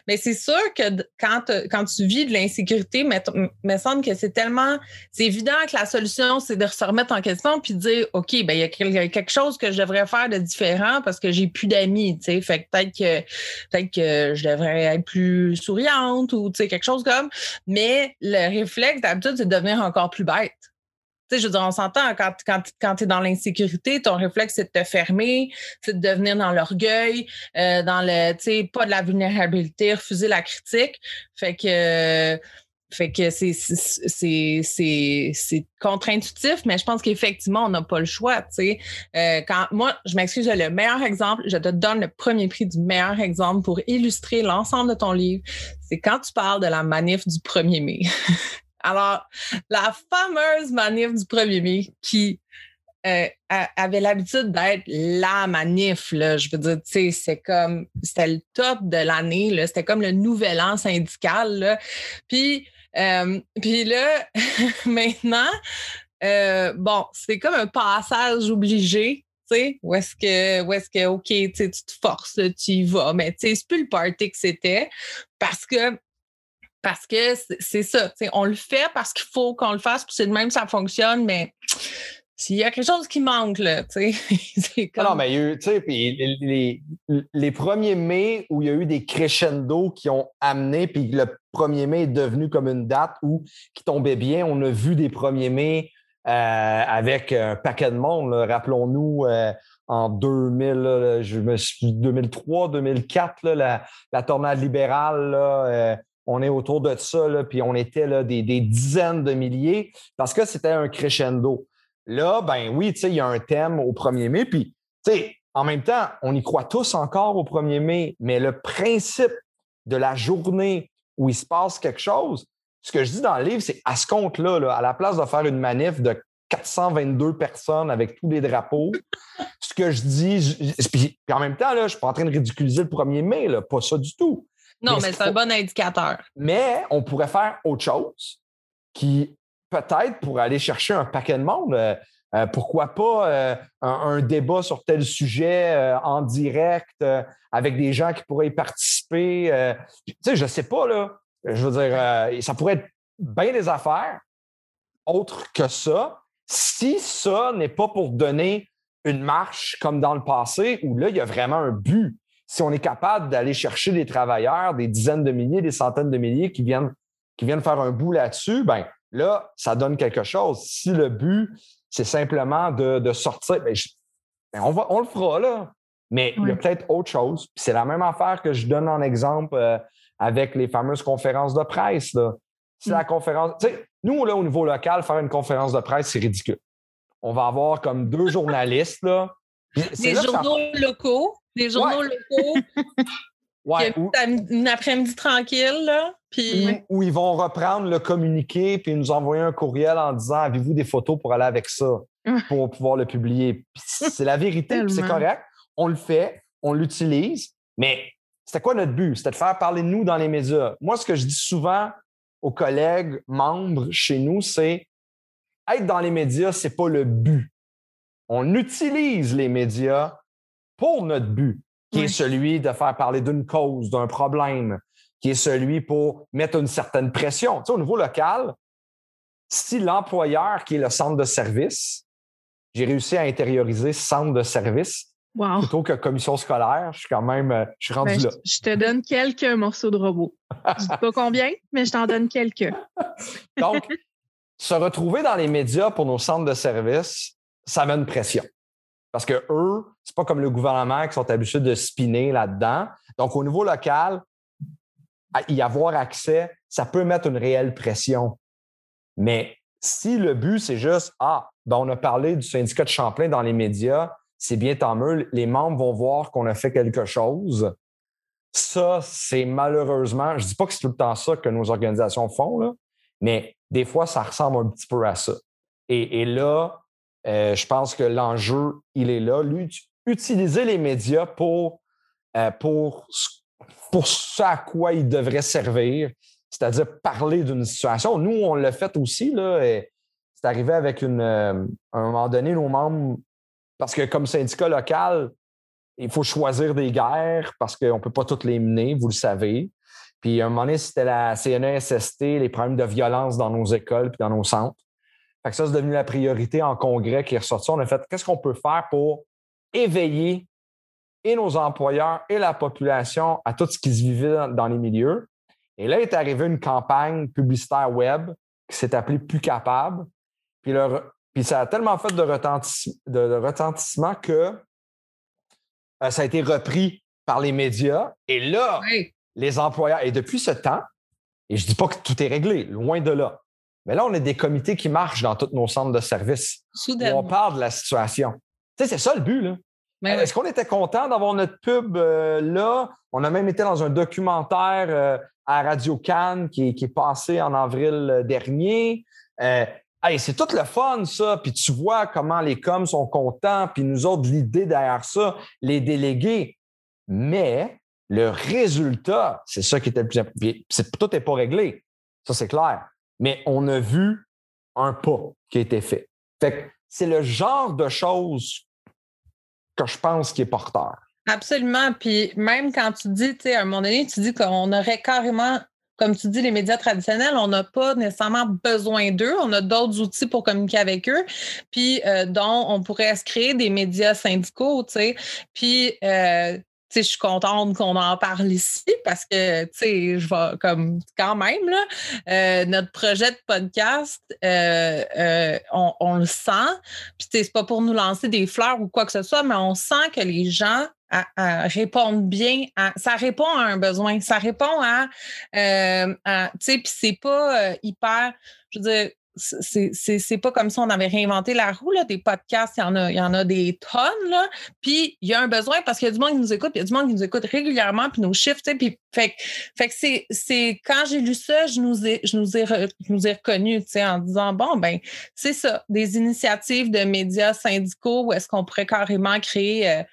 Mais c'est sûr que quand, quand tu vis de l'insécurité, il me semble que c'est tellement, c'est évident que la solution, c'est de se remettre en question puis de dire, OK, ben, il y a quelque chose que je devrais faire de différent parce que j'ai plus d'amis. Fait que peut-être que, peut-être que je devrais être plus souriante ou, quelque chose comme. Mais le réflexe, c'est de devenir encore plus bête. Tu sais, je veux dire, on s'entend, quand, quand, quand tu es dans l'insécurité, ton réflexe, c'est de te fermer, c'est de devenir dans l'orgueil, euh, dans le, tu sais, pas de la vulnérabilité, refuser la critique. Fait que, fait que c'est, contre-intuitif, mais je pense qu'effectivement, on n'a pas le choix. Euh, quand, moi, je m'excuse, le meilleur exemple, je te donne le premier prix du meilleur exemple pour illustrer l'ensemble de ton livre. C'est quand tu parles de la manif du 1er mai. Alors, la fameuse manif du 1er mai qui euh, avait l'habitude d'être la manif, là, je veux dire, tu sais, c'est comme, c'était le top de l'année, c'était comme le nouvel an syndical, là. Puis, euh, puis là, maintenant, euh, bon, c'est comme un passage obligé, où est-ce que, est-ce que, OK, tu te forces, tu y vas, mais c'est plus le party que c'était parce que parce que c'est ça, on le fait parce qu'il faut qu'on le fasse, puis c'est de même ça fonctionne, mais s'il y a quelque chose qui manque, là, tu sais. Comme... Non, mais il y a eu, tu sais, les, les, premiers mai où il y a eu des crescendo qui ont amené, puis le 1er mai est devenu comme une date où qui tombait bien. On a vu des 1er mai euh, avec un paquet de monde. Rappelons-nous, euh, en 2000, je me suis 2003, 2004, la, la tornade libérale, là, euh, on est autour de ça, là, puis on était là, des, dizaines de milliers parce que c'était un crescendo. Là, ben oui, il y a un thème au 1er mai, puis, en même temps, on y croit tous encore au 1er mai, mais le principe de la journée où il se passe quelque chose, ce que je dis dans le livre, c'est à ce compte-là, là, à la place de faire une manif de 422 personnes avec tous les drapeaux, ce que je dis, puis, en même temps, là, je ne suis pas en train de ridiculiser le 1er mai, là, pas ça du tout. Non, mais, c'est un bon indicateur. Mais on pourrait faire autre chose qui peut-être pour aller chercher un paquet de monde. Euh, euh, pourquoi pas euh, un, débat sur tel sujet en direct avec des gens qui pourraient y participer? tu sais, je ne sais pas, là. Je veux dire, ça pourrait être bien des affaires autres que ça. Si ça n'est pas pour donner une marche comme dans le passé, où là, il y a vraiment un but. Si on est capable d'aller chercher des travailleurs, des dizaines de milliers, des centaines de milliers qui viennent, qui viennent faire un bout là-dessus, ben Là, ça donne quelque chose. Si le but, c'est simplement de, sortir, ben, ben, on, va, on le fera là. Mais il y a peut-être autre chose. C'est la même affaire que je donne en exemple euh, avec les fameuses conférences de presse. Là. Si la conférence. nous, là, au niveau local, faire une conférence de presse, c'est ridicule. On va avoir comme deux journalistes. Là. Des journaux locaux. Des journaux locaux. Ouais, une après-midi tranquille, là. Puis... Où, ils vont reprendre le communiqué puis nous envoyer un courriel en disant Avez-vous des photos pour aller avec ça, pour pouvoir le publier? C'est la vérité, c'est correct. On le fait, on l'utilise, mais c'était quoi notre but? C'était de faire parler de nous dans les médias. Moi, ce que je dis souvent aux collègues membres chez nous, c'est être dans les médias, c'est pas le but. On utilise les médias pour notre but qui est celui de faire parler d'une cause, d'un problème, qui est celui pour mettre une certaine pression. Tu sais, au niveau local, si l'employeur qui est le centre de service, j'ai réussi à intérioriser centre de service plutôt que commission scolaire, je suis quand même, euh, je suis rendu ben, là. Je, te donne quelques morceaux de robot. je sais pas combien, mais je t'en donne quelques. Donc, se retrouver dans les médias pour nos centres de service, ça met une pression. Parce que eux, c'est pas comme le gouvernement qui sont habitués de spinner là-dedans. Donc, au niveau local, y avoir accès, ça peut mettre une réelle pression. Mais si le but, c'est juste, ah, ben on a parlé du syndicat de Champlain dans les médias, c'est bien tant mieux, les membres vont voir qu'on a fait quelque chose. Ça, c'est malheureusement, je dis pas que c'est tout le temps ça que nos organisations font, là, mais des fois, ça ressemble un petit peu à ça. et là, euh, je pense que l'enjeu, il est là. utiliser les médias pour, euh, pour, pour ce à quoi ils devraient servir, c'est-à-dire parler d'une situation. Nous, on l'a fait aussi. C'est arrivé avec une. Euh, un moment donné, nos membres, parce que comme syndicat local, il faut choisir des guerres parce qu'on ne peut pas toutes les mener, vous le savez. Puis à un moment donné, c'était la CNESST, les problèmes de violence dans nos écoles puis dans nos centres. Fait que ça, c'est devenu la priorité en congrès qui est ressorti. On a fait qu'est-ce qu'on peut faire pour éveiller et nos employeurs et la population à tout ce qui se vivait dans les milieux? Et là est arrivée une campagne publicitaire web qui s'est appelée Plus capable. Puis, puis ça a tellement fait de, retentissement, que euh, ça a été repris par les médias. Et là, les employeurs, et depuis ce temps, et je ne dis pas que tout est réglé, loin de là. Mais là, on a des comités qui marchent dans tous nos centres de services. on parle de la situation. Tu sais, c'est ça le but, là. Est-ce qu'on était content d'avoir notre pub euh, là? On a même été dans un documentaire euh, à Radio Cannes qui, est passé en avril euh, dernier. c'est tout le fun, ça. Puis tu vois comment les coms sont contents, puis nous autres, l'idée derrière ça, les délégués. Mais le résultat, c'est ça qui était le plus important. Tout n'est pas réglé. Ça, c'est clair. Mais on a vu un pas qui a été fait. Fait c'est le genre de choses que je pense qui est porteur. Absolument. Puis même quand tu dis, tu sais, à un moment donné, tu dis qu'on aurait carrément, comme tu dis, les médias traditionnels, on n'a pas nécessairement besoin d'eux. On a d'autres outils pour communiquer avec eux, puis euh, dont on pourrait se créer des médias syndicaux, tu sais. Puis, euh, je suis contente qu'on en parle ici parce que, tu sais, je vais comme quand même, là, euh, notre projet de podcast, euh, euh, on, le sent. Puis, c'est pas pour nous lancer des fleurs ou quoi que ce soit, mais on sent que les gens répondent bien. ça répond à un besoin. Ça répond à, à tu sais, puis c'est pas hyper, je veux dire, c'est pas comme si on avait réinventé la roue, là, des podcasts, il y en a, y en a des tonnes, là. Puis il y a un besoin parce qu'il y a du monde qui nous écoute, il y a du monde qui nous écoute régulièrement, puis nos chiffres, puis fait, fait que c'est quand j'ai lu ça, je nous ai, je nous ai, je nous ai sais, en disant, bon, ben, c'est ça, des initiatives de médias syndicaux où est-ce qu'on pourrait carrément créer euh,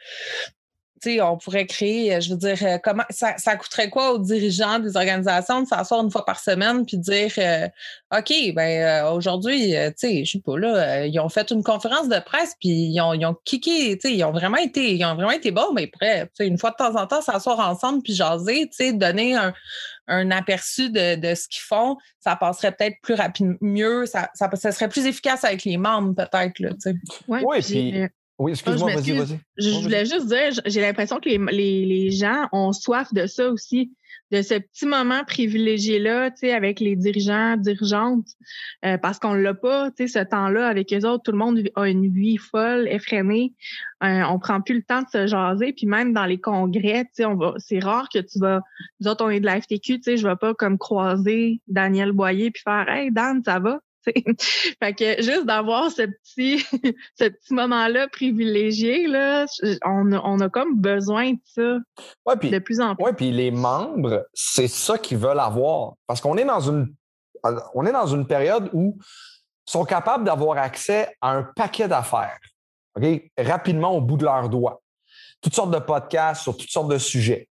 on pourrait créer, euh, je veux dire, euh, comment ça, coûterait quoi aux dirigeants des organisations de s'asseoir une fois par semaine puis dire euh, OK, ben aujourd'hui, tu sais, je sais pas là, ils ont fait une conférence de presse puis ils ont, ils ont kické, tu sais, ils ont vraiment été, ils ont vraiment été bons, mais après, une fois de temps en temps, s'asseoir ensemble puis jaser, tu sais, donner un, aperçu de, ce qu'ils font, ça passerait peut-être plus rapidement, mieux, ça, ça, serait plus efficace avec les membres, peut-être. Là, oui, puis oui, excuse-moi, vas-y, vas-y. Je, voulais juste dire, j'ai l'impression que les, gens ont soif de ça aussi, de ce petit moment privilégié-là, tu sais, avec les dirigeants, dirigeantes, euh, parce qu'on l'a pas, tu sais, ce temps-là avec eux autres. Tout le monde a une vie folle, effrénée. Euh, on prend plus le temps de se jaser. Puis même dans les congrès, tu sais, on va, c'est rare que tu vas, nous autres, on est de la FTQ, tu sais, je vais pas comme croiser Daniel Boyer puis faire, hey, Dan, ça va? fait que juste d'avoir ce petit, ce petit moment-là privilégié, là, on, a, on a comme besoin de ça de plus en plus. Oui, puis les membres, c'est ça qu'ils veulent avoir. Parce qu'on est dans une on est dans une période où ils sont capables d'avoir accès à un paquet d'affaires rapidement au bout de leurs doigts. Toutes sortes de podcasts sur toutes sortes de sujets,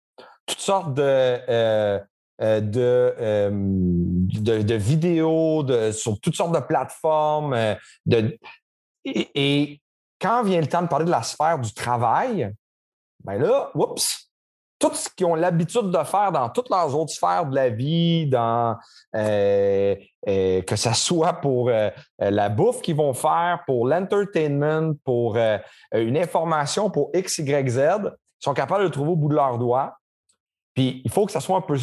toutes sortes de, euh, euh, euh, de, de, vidéos de, sur toutes sortes de plateformes. Euh, de, et, quand vient le temps de parler de la sphère du travail, ben là, oups, tout ce qu'ils ont l'habitude de faire dans toutes leurs autres sphères de la vie, dans que ce soit pour la bouffe qu'ils vont faire, pour l'entertainment, pour une information, pour X, Y, Z, ils sont capables de le trouver au bout de leurs doigts. Puis il faut que ça soit un peu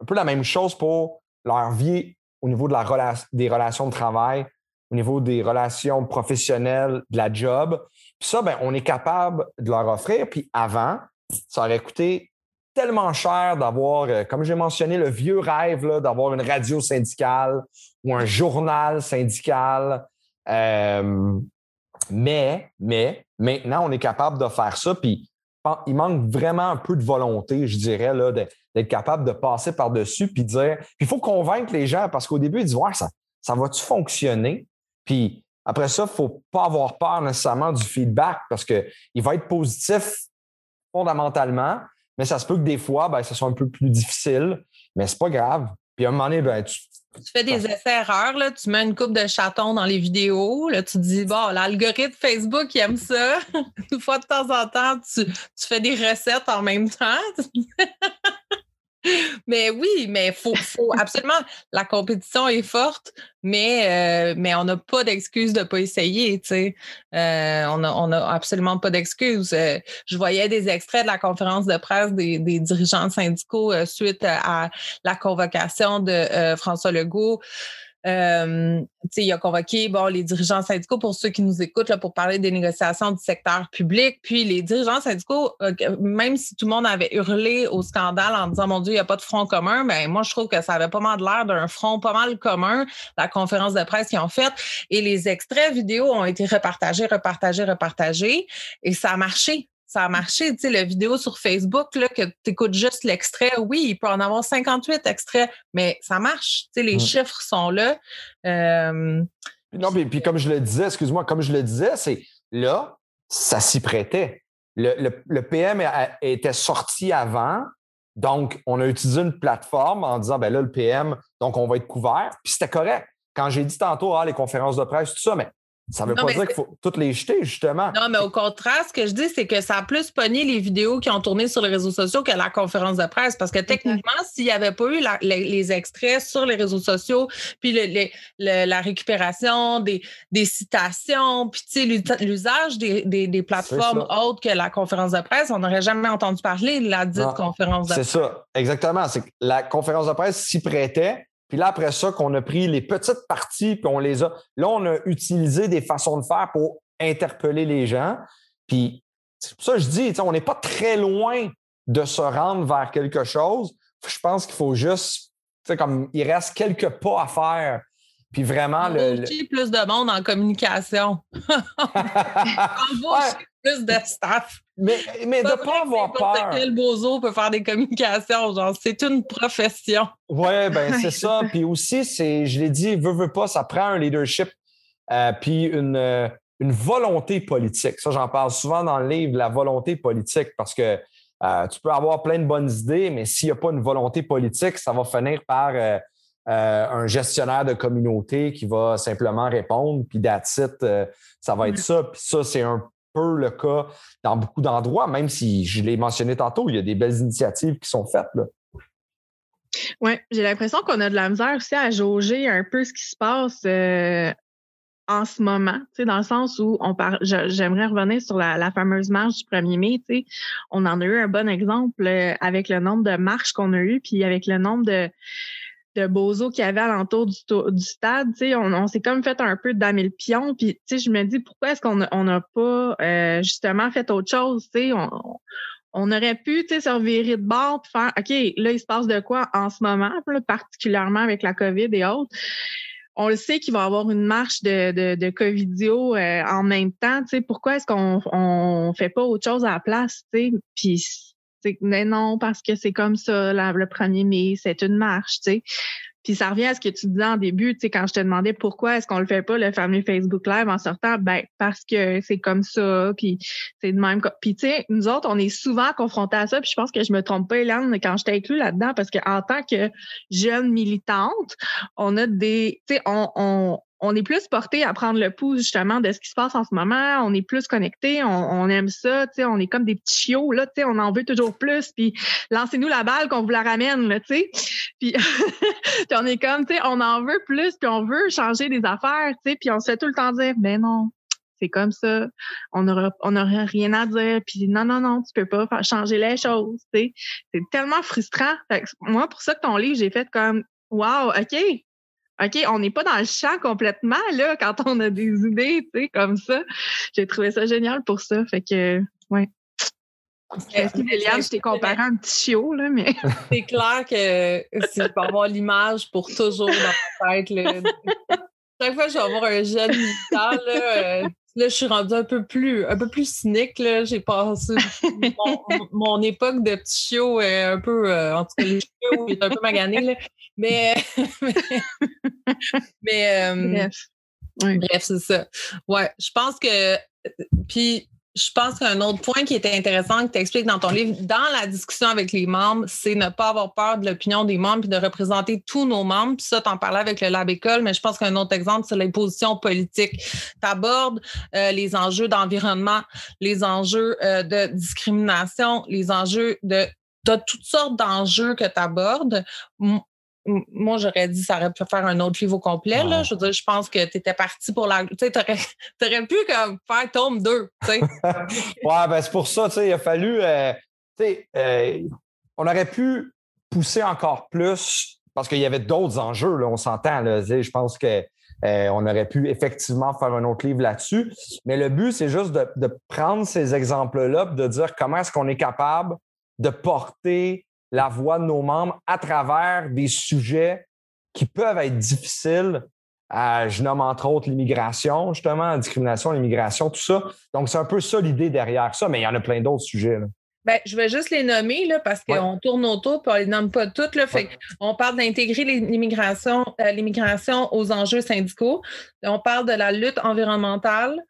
un peu la même chose pour leur vie au niveau de la des relations de travail, au niveau des relations professionnelles, de la job. Puis ça, ben, on est capable de leur offrir. Puis avant, ça aurait coûté tellement cher d'avoir, euh, comme j'ai mentionné, le vieux rêve d'avoir une radio syndicale ou un journal syndical. Euh, mais, mais maintenant, on est capable de faire ça. Puis il manque vraiment un peu de volonté, je dirais, là, d'être capable de passer par-dessus puis dire. Il faut convaincre les gens parce qu'au début, ils disent ça, ça va-tu fonctionner? Puis après ça, il ne faut pas avoir peur nécessairement du feedback parce qu'il va être positif fondamentalement, mais ça se peut que des fois, ben, ça soit un peu plus difficile, mais c'est pas grave. Puis à un moment donné, ben, tu, tu fais des essais-erreurs, là, tu mets une coupe de chatons dans les vidéos, là, tu dis, bon, l'algorithme Facebook, il aime ça. une fois de temps en temps, tu fais des recettes en même temps. mais oui, mais faut, faut absolument. La compétition est forte, mais, euh, mais on n'a pas d'excuse de ne pas essayer. Euh, on n'a on a absolument pas d'excuse. Euh, je voyais des extraits de la conférence de presse des dirigeants syndicaux suite à la convocation de François Legault. Euh, il a convoqué bon, les dirigeants syndicaux pour ceux qui nous écoutent là, pour parler des négociations du secteur public. Puis les dirigeants syndicaux, euh, même si tout le monde avait hurlé au scandale en disant Mon Dieu, il n'y a pas de front commun, ben, moi, je trouve que ça avait pas mal l'air d'un front pas mal commun, la conférence de presse qu'ils ont faite. Et les extraits vidéo ont été repartagés, repartagés, repartagés. Et ça a marché ça a marché. Tu sais, la vidéo sur Facebook, là, que tu écoutes juste l'extrait, oui, il peut en avoir 58 extraits, mais ça marche. Tu sais, les mmh. chiffres sont là. non, puis, puis, comme je le disais, excuse-moi, comme je le disais, c'est là, ça s'y prêtait. Le, PM était sorti avant, donc on a utilisé une plateforme en disant, ben là, le PM, donc on va être couvert, puis c'était correct. Quand j'ai dit tantôt, ah, les conférences de presse, tout ça, mais ça ne veut pas dire qu'il faut toutes les jeter, justement. Non, mais au contraire, ce que je dis, c'est que ça a plus pogné les vidéos qui ont tourné sur les réseaux sociaux que la conférence de presse. Parce que techniquement, s'il n'y avait pas eu les, extraits sur les réseaux sociaux, puis la récupération des, citations, puis l'usage des, plateformes autres que la conférence de presse, on n'aurait jamais entendu parler de la dite conférence de presse. C'est ça, exactement. C'est que la conférence de presse s'y prêtait, puis là, après ça, qu'on a pris les petites parties, puis on les a. Là, on a utilisé des façons de faire pour interpeller les gens. Puis c'est pour ça que je dis, on n'est pas très loin de se rendre vers quelque chose. Je pense qu'il faut juste, comme il reste quelques pas à faire. Puis vraiment, le, plus de monde en communication. plus de staff. Mais, mais de ne pas avoir peur. Quel bozo peut faire des communications, genre, c'est une profession. Oui, ben c'est ça. Puis aussi, c'est, je l'ai dit, veut, veut pas, ça prend un leadership, euh, puis une, euh, une volonté politique. Ça, j'en parle souvent dans le livre, la volonté politique, parce que euh, tu peux avoir plein de bonnes idées, mais s'il n'y a pas une volonté politique, ça va finir par un gestionnaire de communauté qui va simplement répondre, puis that's ça va être ça. Puis ça, c'est un le cas dans beaucoup d'endroits, même si je l'ai mentionné tantôt, il y a des belles initiatives qui sont faites. Oui, j'ai l'impression qu'on a de la misère aussi à jauger un peu ce qui se passe euh, en ce moment, dans le sens où on parle, j'aimerais revenir sur la, fameuse marche du 1er mai. On en a eu un bon exemple euh, avec le nombre de marches qu'on a eues, puis avec le nombre de, de bozo qu'il y avait alentour du, du stade, on, on s'est comme fait un peu damer le pion. Puis, je me dis, pourquoi est-ce qu'on n'a pas euh, justement fait autre chose? On, on aurait pu se revirer de bord et faire OK, là, il se passe de quoi en ce moment, particulièrement avec la COVID et autres? On le sait qu'il va y avoir une marche de, de, de Covidio euh, en même temps. Pourquoi est-ce qu'on on fait pas autre chose à la place? Puis mais non, parce que c'est comme ça, le 1er mai, c'est une marche, tu sais. Puis ça revient à ce que tu disais en début, tu sais, quand je te demandais pourquoi est-ce qu'on le fait pas, le fameux Facebook Live en sortant, ben parce que c'est comme ça, puis c'est de même. Puis tu sais, nous autres, on est souvent confrontés à ça, puis je pense que je me trompe pas, Hélène, quand je t'ai inclus là-dedans, parce qu'en tant que jeune militante, on a des, tu sais, on, on, on est plus porté à prendre le pouls justement de ce qui se passe en ce moment. On est plus connecté, on, aime ça, tu sais, on est comme des petits chiots là, tu sais, on en veut toujours plus. Puis lancez-nous la balle qu'on vous la ramène là, tu sais. Puis, on est comme, tu sais, on en veut plus, puis on veut changer des affaires, tu sais. Puis on se fait tout le temps dire, ben non, c'est comme ça, on n'aura on aura rien à dire, puis non, non, non, tu peux pas changer les choses, tu sais. C'est tellement frustrant. Fait que moi, pour ça que ton livre, j'ai fait comme, wow, OK, OK, on n'est pas dans le champ complètement, là, quand on a des idées, tu sais, comme ça. J'ai trouvé ça génial pour ça. Fait que, ouais. Liliane, je t'ai comparé à un petit chiot, là, mais. C'est clair que c'est pour avoir l'image pour toujours dans ma tête. Là. Chaque fois que je vais avoir un jeune militant, là, euh, là, je suis rendue un peu plus, un peu plus cynique. Là. J'ai passé mon, époque de petit chiot euh, un peu, euh, en tout cas, les chiots, un peu magané. Là. Mais, mais, euh, bref, bref c'est ça. Ouais, je pense que, puis je pense qu'un autre point qui était intéressant que tu expliques dans ton livre, dans la discussion avec les membres, c'est ne pas avoir peur de l'opinion des membres et de représenter tous nos membres. Puis ça, tu en parlais avec le Lab École, mais je pense qu'un autre exemple, c'est les positions politiques. Tu abordes euh, les enjeux d'environnement, les enjeux euh, de discrimination, les enjeux de tu as toutes sortes d'enjeux que tu abordes moi, j'aurais dit ça aurait pu faire un autre livre au complet. Là. Je veux dire, je pense que tu étais parti pour la. Tu sais, aurais, pu comme, faire tome 2. ouais, ben c'est pour ça, tu sais, il a fallu. Euh, tu sais, euh, on aurait pu pousser encore plus parce qu'il y avait d'autres enjeux, là, on s'entend. Je pense qu'on euh, aurait pu effectivement faire un autre livre là-dessus. Mais le but, c'est juste de, de, prendre ces exemples-là de dire comment est-ce qu'on est capable de porter la voix de nos membres à travers des sujets qui peuvent être difficiles. je nomme entre autres l'immigration, justement, la discrimination, l'immigration, tout ça. Donc, c'est un peu ça l'idée derrière ça, mais il y en a plein d'autres sujets. Ben, je vais juste les nommer là, parce qu'on tourne autour et on ne les nomme pas toutes. Là, fait On parle d'intégrer l'immigration, euh, l'immigration aux enjeux syndicaux. On parle de la lutte environnementale.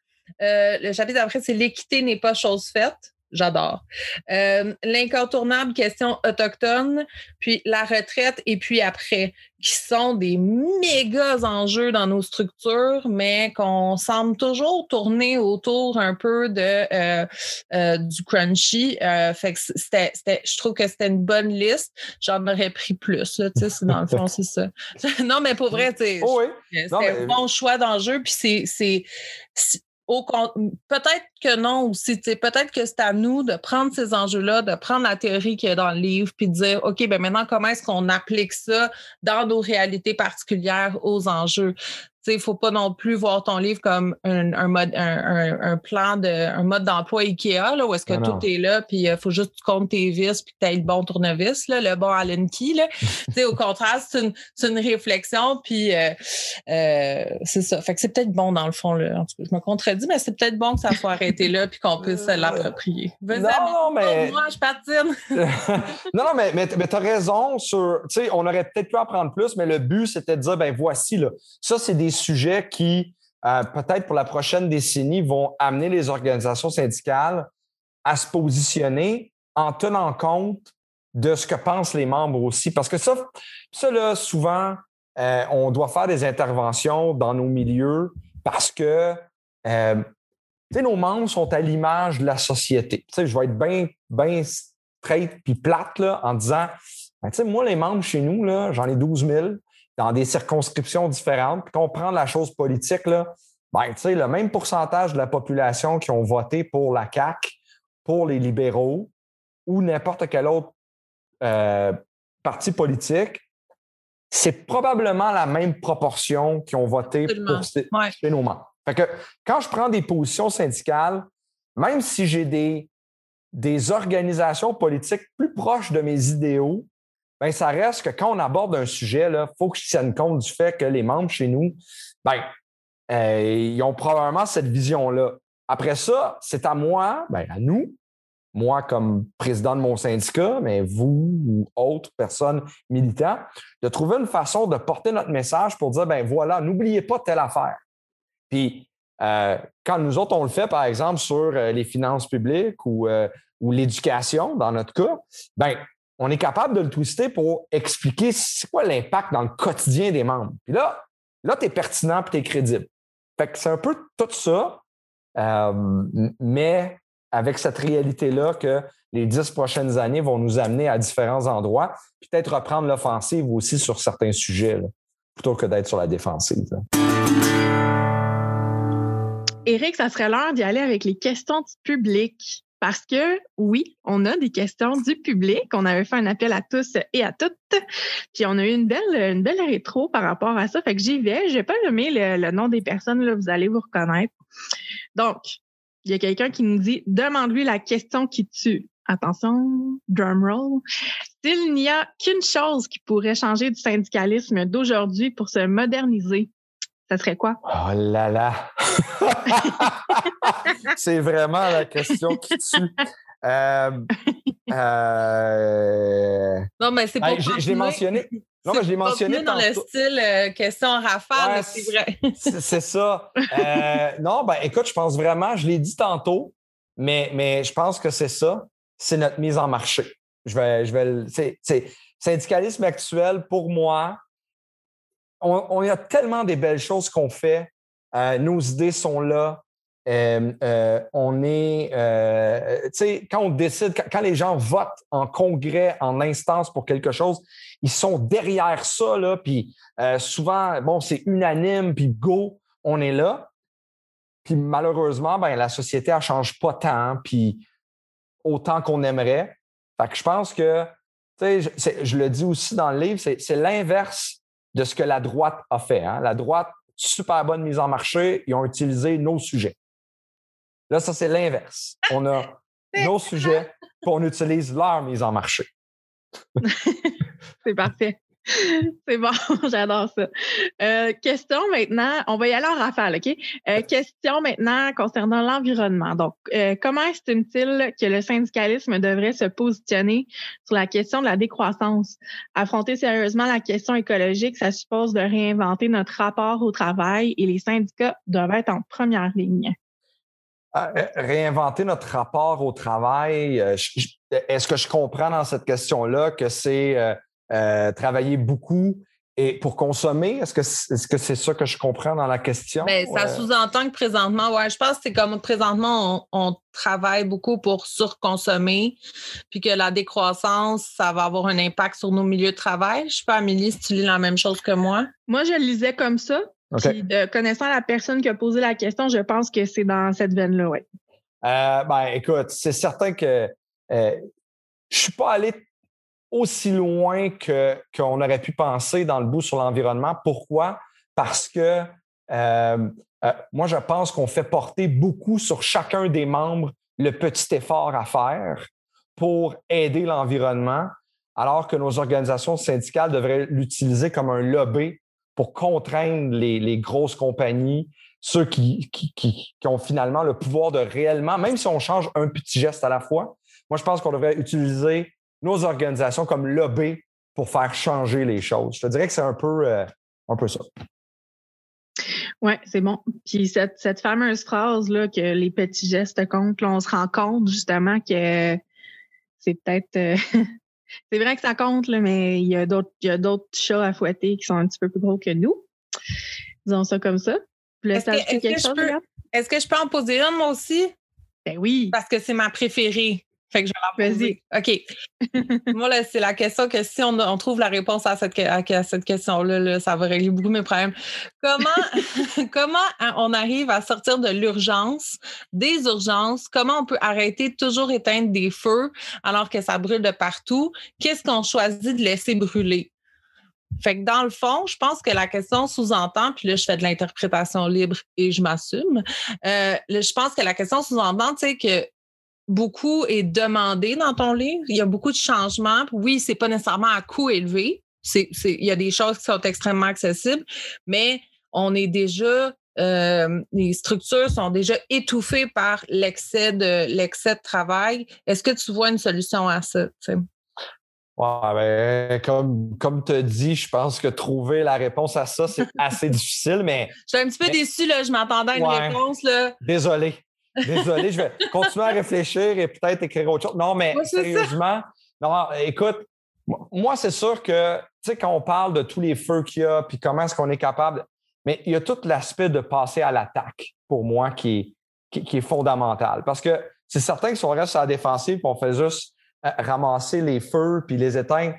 Euh, le chapitre d'après, c'est l'équité n'est pas chose faite j'adore. Euh, l'incontournable question autochtone, puis la retraite et puis après, qui sont des méga enjeux dans nos structures, mais qu'on semble toujours tourner autour un peu de euh, euh, du crunchy. fait que c'était, je trouve que c'était une bonne liste. J'en aurais pris plus, là, tu sais, dans le fond, c'est ça. non, mais pour vrai, oh c'est un bon choix d'enjeu, puis c'est peut-être que non aussi. Peut-être que c'est à nous de prendre ces enjeux-là, de prendre la théorie qui est dans le livre, puis de dire, OK, ben maintenant, comment est-ce qu'on applique ça dans nos réalités particulières aux enjeux? il ne faut pas non plus voir ton livre comme un, mode, un, plan de un mode d'emploi IKEA, là, où est-ce que tout est là, puis il faut juste que tu comptes tes vis, puis que tu aies le bon tournevis, là, le bon Allen key. Là. au contraire, c'est une, une, réflexion, puis euh, euh, c'est ça. Fait que c'est peut-être bon dans le fond. Là. En tout cas, je me contredis, mais c'est peut-être bon que ça soit arrêté là, puis qu'on puisse euh, l'approprier. Non, mais. Moi, je patine. non, non, mais, mais, tu as raison sur. Tu sais, on aurait peut-être pu en prendre plus, mais le but, c'était de dire, ben voici, là. Ça, c'est des sujets qui, euh, peut-être pour la prochaine décennie, vont amener les organisations syndicales à se positionner en tenant compte de ce que pensent les membres aussi. Parce que ça, ça là, souvent, euh, on doit faire des interventions dans nos milieux parce que euh, nos membres sont à l'image de la société. je vais être bien ben straight puis plate là, en disant ben, moi, les membres chez nous, j'en ai 12 000 dans des circonscriptions différentes. Puis qu'on prend la chose politique, là, ben, le même pourcentage de la population qui ont voté pour la CAQ, pour les libéraux ou n'importe quel autre euh, parti politique, c'est probablement la même proportion qui ont voté pour ces, nos membres. Fait que quand je prends des positions syndicales, même si j'ai des, des organisations politiques plus proches de mes idéaux, ben, ça reste que quand on aborde un sujet, il faut que je tienne compte du fait que les membres chez nous, ben, euh, ils ont probablement cette vision-là. Après ça, c'est à moi, ben, à nous, moi comme président de mon syndicat, mais vous ou autres personnes militantes, de trouver une façon de porter notre message pour dire, ben voilà, n'oubliez pas telle affaire. Puis, euh, quand nous autres, on le fait, par exemple, sur euh, les finances publiques ou, ou l'éducation, dans notre cas, ben on est capable de le twister pour expliquer c'est quoi l'impact dans le quotidien des membres. Puis là, là, tu es pertinent et tu es crédible. Fait que c'est un peu tout ça, euh, mais avec cette réalité-là que les dix prochaines années vont nous amener à différents endroits, peut-être reprendre l'offensive aussi sur certains sujets, plutôt que d'être sur la défensive. Éric, ça serait l'heure d'y aller avec les questions du public. Parce que oui, on a des questions du public. On avait fait un appel à tous et à toutes. Puis on a eu une belle, rétro par rapport à ça. Fait que j'y vais. Je vais pas nommer le, nom des personnes, là, vous allez vous reconnaître. Donc, il y a quelqu'un qui nous dit Demande-lui la question qui tue. Attention, drum roll. S'il n'y a qu'une chose qui pourrait changer du syndicalisme d'aujourd'hui pour se moderniser, ça serait quoi? Oh là là! c'est vraiment la question qui tue. Euh, euh, non, mais c'est pas. je, l'ai mentionné. Non, mais je l'ai mentionné. dans le style euh, question rafale, c'est vrai. c'est ça. non, ben écoute, je pense vraiment, je l'ai dit tantôt, mais, mais je pense que c'est ça, c'est notre mise en marché. Je vais, je vais, c'est, syndicalisme actuel, pour moi, on, a tellement des belles choses qu'on fait. Euh, nos idées sont là. Euh, euh, on est, tu sais, quand on décide, quand, les gens votent en congrès, en instance pour quelque chose, ils sont derrière ça, là, puis souvent, bon, c'est unanime, puis go, on est là. Puis malheureusement, ben, la société, elle ne change pas tant, puis autant qu'on aimerait. Fait que je pense que, tu sais, je, le dis aussi dans le livre, c'est l'inverse de ce que la droite a fait. Hein. La droite, super bonne mise en marché, ils ont utilisé nos sujets. Là, ça, c'est l'inverse. On a nos sujets, puis on utilise leur mise en marché. c'est parfait. C'est bon, j'adore ça. Euh, question maintenant, on va y aller en rafale, OK? Euh, question maintenant concernant l'environnement. Donc, euh, comment estime-t-il que le syndicalisme devrait se positionner sur la question de la décroissance? Affronter sérieusement la question écologique, ça suppose de réinventer notre rapport au travail et les syndicats doivent être en première ligne. Ah, réinventer notre rapport au travail, est-ce que je comprends dans cette question-là que c'est euh, travailler beaucoup et pour consommer? Est-ce que c'est -ce ça que je comprends dans la question? Bien, ça sous-entend que présentement, ouais, je pense que c'est comme présentement, on, travaille beaucoup pour surconsommer, puis que la décroissance, ça va avoir un impact sur nos milieux de travail. Je ne sais pas, Amélie, si tu lis la même chose que moi. Moi, je le lisais comme ça. Puis de, connaissant la personne qui a posé la question, je pense que c'est dans cette veine-là, oui. Euh, ben, écoute, c'est certain que euh, je ne suis pas allé aussi loin qu'on aurait pu penser dans le bout sur l'environnement. Pourquoi? Parce que euh, euh, moi, je pense qu'on fait porter beaucoup sur chacun des membres le petit effort à faire pour aider l'environnement, alors que nos organisations syndicales devraient l'utiliser comme un lobby pour contraindre les, grosses compagnies, ceux qui, qui, ont finalement le pouvoir de réellement, même si on change un petit geste à la fois, moi, je pense qu'on devrait utiliser nos organisations comme lobby pour faire changer les choses. Je te dirais que c'est un peu, euh, un peu ça. Oui, c'est bon. Puis cette, fameuse phrase là, que les petits gestes comptent, on se rend compte justement que c'est peut-être. Euh, c'est vrai que ça compte, là, mais il y a d'autres chats à fouetter qui sont un petit peu plus gros que nous. Disons ça comme ça. Est-ce que, que, je peux en poser une, moi aussi? Ben oui. Parce que c'est ma préférée. Fait que je vais poser. OK. Moi, là, c'est la question que si on, trouve la réponse à cette, cette question-là, ça va régler beaucoup mes problèmes. Comment, comment on arrive à sortir de l'urgence, des urgences? Comment on peut arrêter de toujours éteindre des feux alors que ça brûle de partout? Qu'est-ce qu'on choisit de laisser brûler? Fait que dans le fond, je pense que la question sous-entend, puis là, je fais de l'interprétation libre et je m'assume. Euh, je pense que la question sous-entend, c'est que beaucoup est demandé dans ton livre. Il y a beaucoup de changements. Oui, c'est pas nécessairement à coût élevé. C'est, il y a des choses qui sont extrêmement accessibles, mais on est déjà euh, les structures sont déjà étouffées par l'excès de l'excès de travail. Est-ce que tu vois une solution à ça? Ouais, ben, comme, comme tu as dit, je pense que trouver la réponse à ça, c'est assez difficile, mais. Je suis un petit peu déçu, là. Je m'attendais à une réponse. Là. Désolé. Désolé, je vais continuer à réfléchir et peut-être écrire autre chose. Non, mais sérieusement, non, écoute, moi, c'est sûr que, tu sais, quand on parle de tous les feux qu'il y a, puis comment est-ce qu'on est capable, mais il y a tout l'aspect de passer à l'attaque, pour moi, qui est, qui, est fondamental. Parce que c'est certain que si on reste sur la défensive, puis on fait juste euh, ramasser les feux puis les éteindre,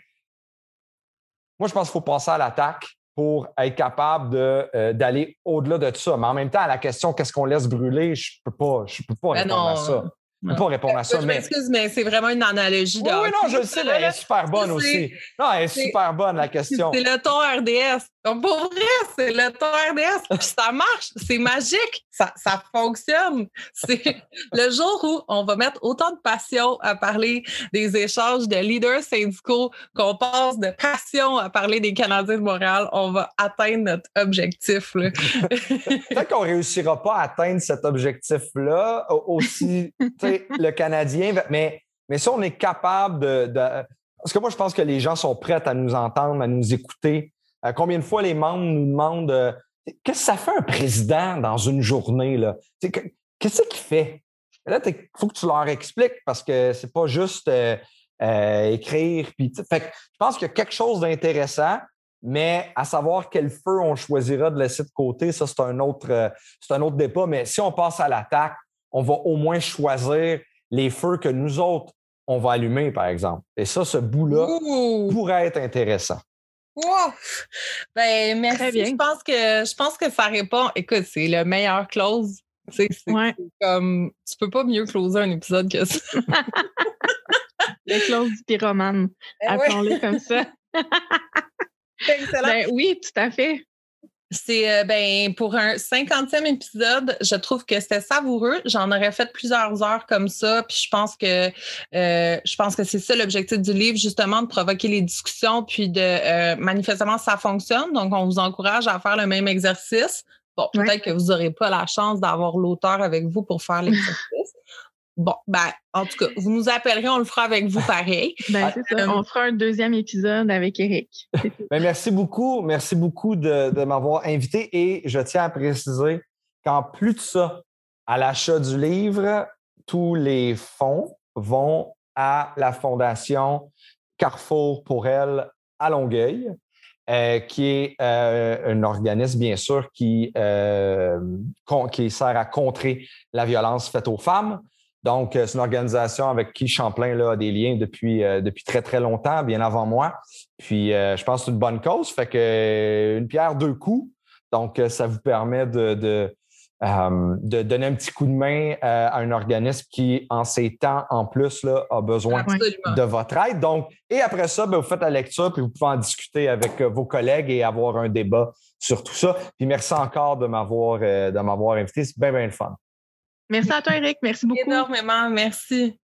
moi, je pense qu'il faut passer à l'attaque pour être capable euh, d'aller au-delà de ça. Mais en même temps, à la question qu'est-ce qu'on laisse brûler, je ne peux pas, je peux pas ben répondre à ça. Je ne peux pas répondre à ça. Je m'excuse, mais, c'est vraiment une analogie. De oui, non, je le sais, mais elle est super bonne aussi. Non, elle est super bonne, la question. C'est le ton RDS. Donc, pour vrai, c'est le ton RDS. Puis ça marche. C'est magique. Ça, ça fonctionne. C'est le jour où on va mettre autant de passion à parler des échanges de leaders syndicaux qu'on passe de passion à parler des Canadiens de Montréal, on va atteindre notre objectif. Peut-être qu'on ne réussira pas à atteindre cet objectif-là aussi, le Canadien, mais, mais si on est capable de, Parce que moi, je pense que les gens sont prêts à nous entendre, à nous écouter. Euh, combien de fois les membres nous demandent euh, qu'est-ce que ça fait un président dans une journée? Qu'est-ce qu'il fait? là, il faut que tu leur expliques parce que c'est pas juste écrire. Puis, je pense qu'il y a quelque chose d'intéressant, mais à savoir quel feu on choisira de laisser de côté, ça, c'est un autre, c'est un autre débat. Mais si on passe à l'attaque, on va au moins choisir les feux que nous autres, on va allumer, par exemple. Et ça, ce bout-là pourrait être intéressant. Wow! Ben, merci. Je pense que je pense que ça répond. Écoute, c'est le meilleur close. C'est comme tu peux pas mieux closer un épisode que ça. le close du pyromane. Eh Appelons-le comme ça. Excellent. Ben, oui, tout à fait. C'est euh, ben pour un 50e épisode, je trouve que c'était savoureux. J'en aurais fait plusieurs heures comme ça, puis je pense que euh, je pense que c'est ça l'objectif du livre, justement, de provoquer les discussions, puis de euh, manifestement ça fonctionne. Donc, on vous encourage à faire le même exercice. Bon, peut-être que vous n'aurez pas la chance d'avoir l'auteur avec vous pour faire l'exercice. Bon, ben, en tout cas, vous nous appellerez, on le fera avec vous pareil. ben, c'est ça. On fera un deuxième épisode avec Eric. ben, merci beaucoup. Merci beaucoup de, de m'avoir invité et je tiens à préciser qu'en plus de ça, à l'achat du livre, tous les fonds vont à la Fondation Carrefour pour elle à Longueuil. Euh, qui est euh, un organisme, bien sûr, qui, euh, qui sert à contrer la violence faite aux femmes. Donc, c'est une organisation avec qui Champlain a des liens depuis, depuis très, très longtemps, bien avant moi. Puis, je pense que c'est une bonne cause. Fait que une pierre, deux coups. Donc, ça vous permet de, euh, de donner un petit coup de main euh, à un organisme qui, en ces temps, en plus, là, a besoin de votre aide. Donc, et après ça, ben, vous faites la lecture, puis vous pouvez en discuter avec euh, vos collègues et avoir un débat sur tout ça. Puis merci encore de m'avoir, de m'avoir invité. C'est bien, bien le fun. Merci à toi, Eric. Merci beaucoup. Énormément. Merci.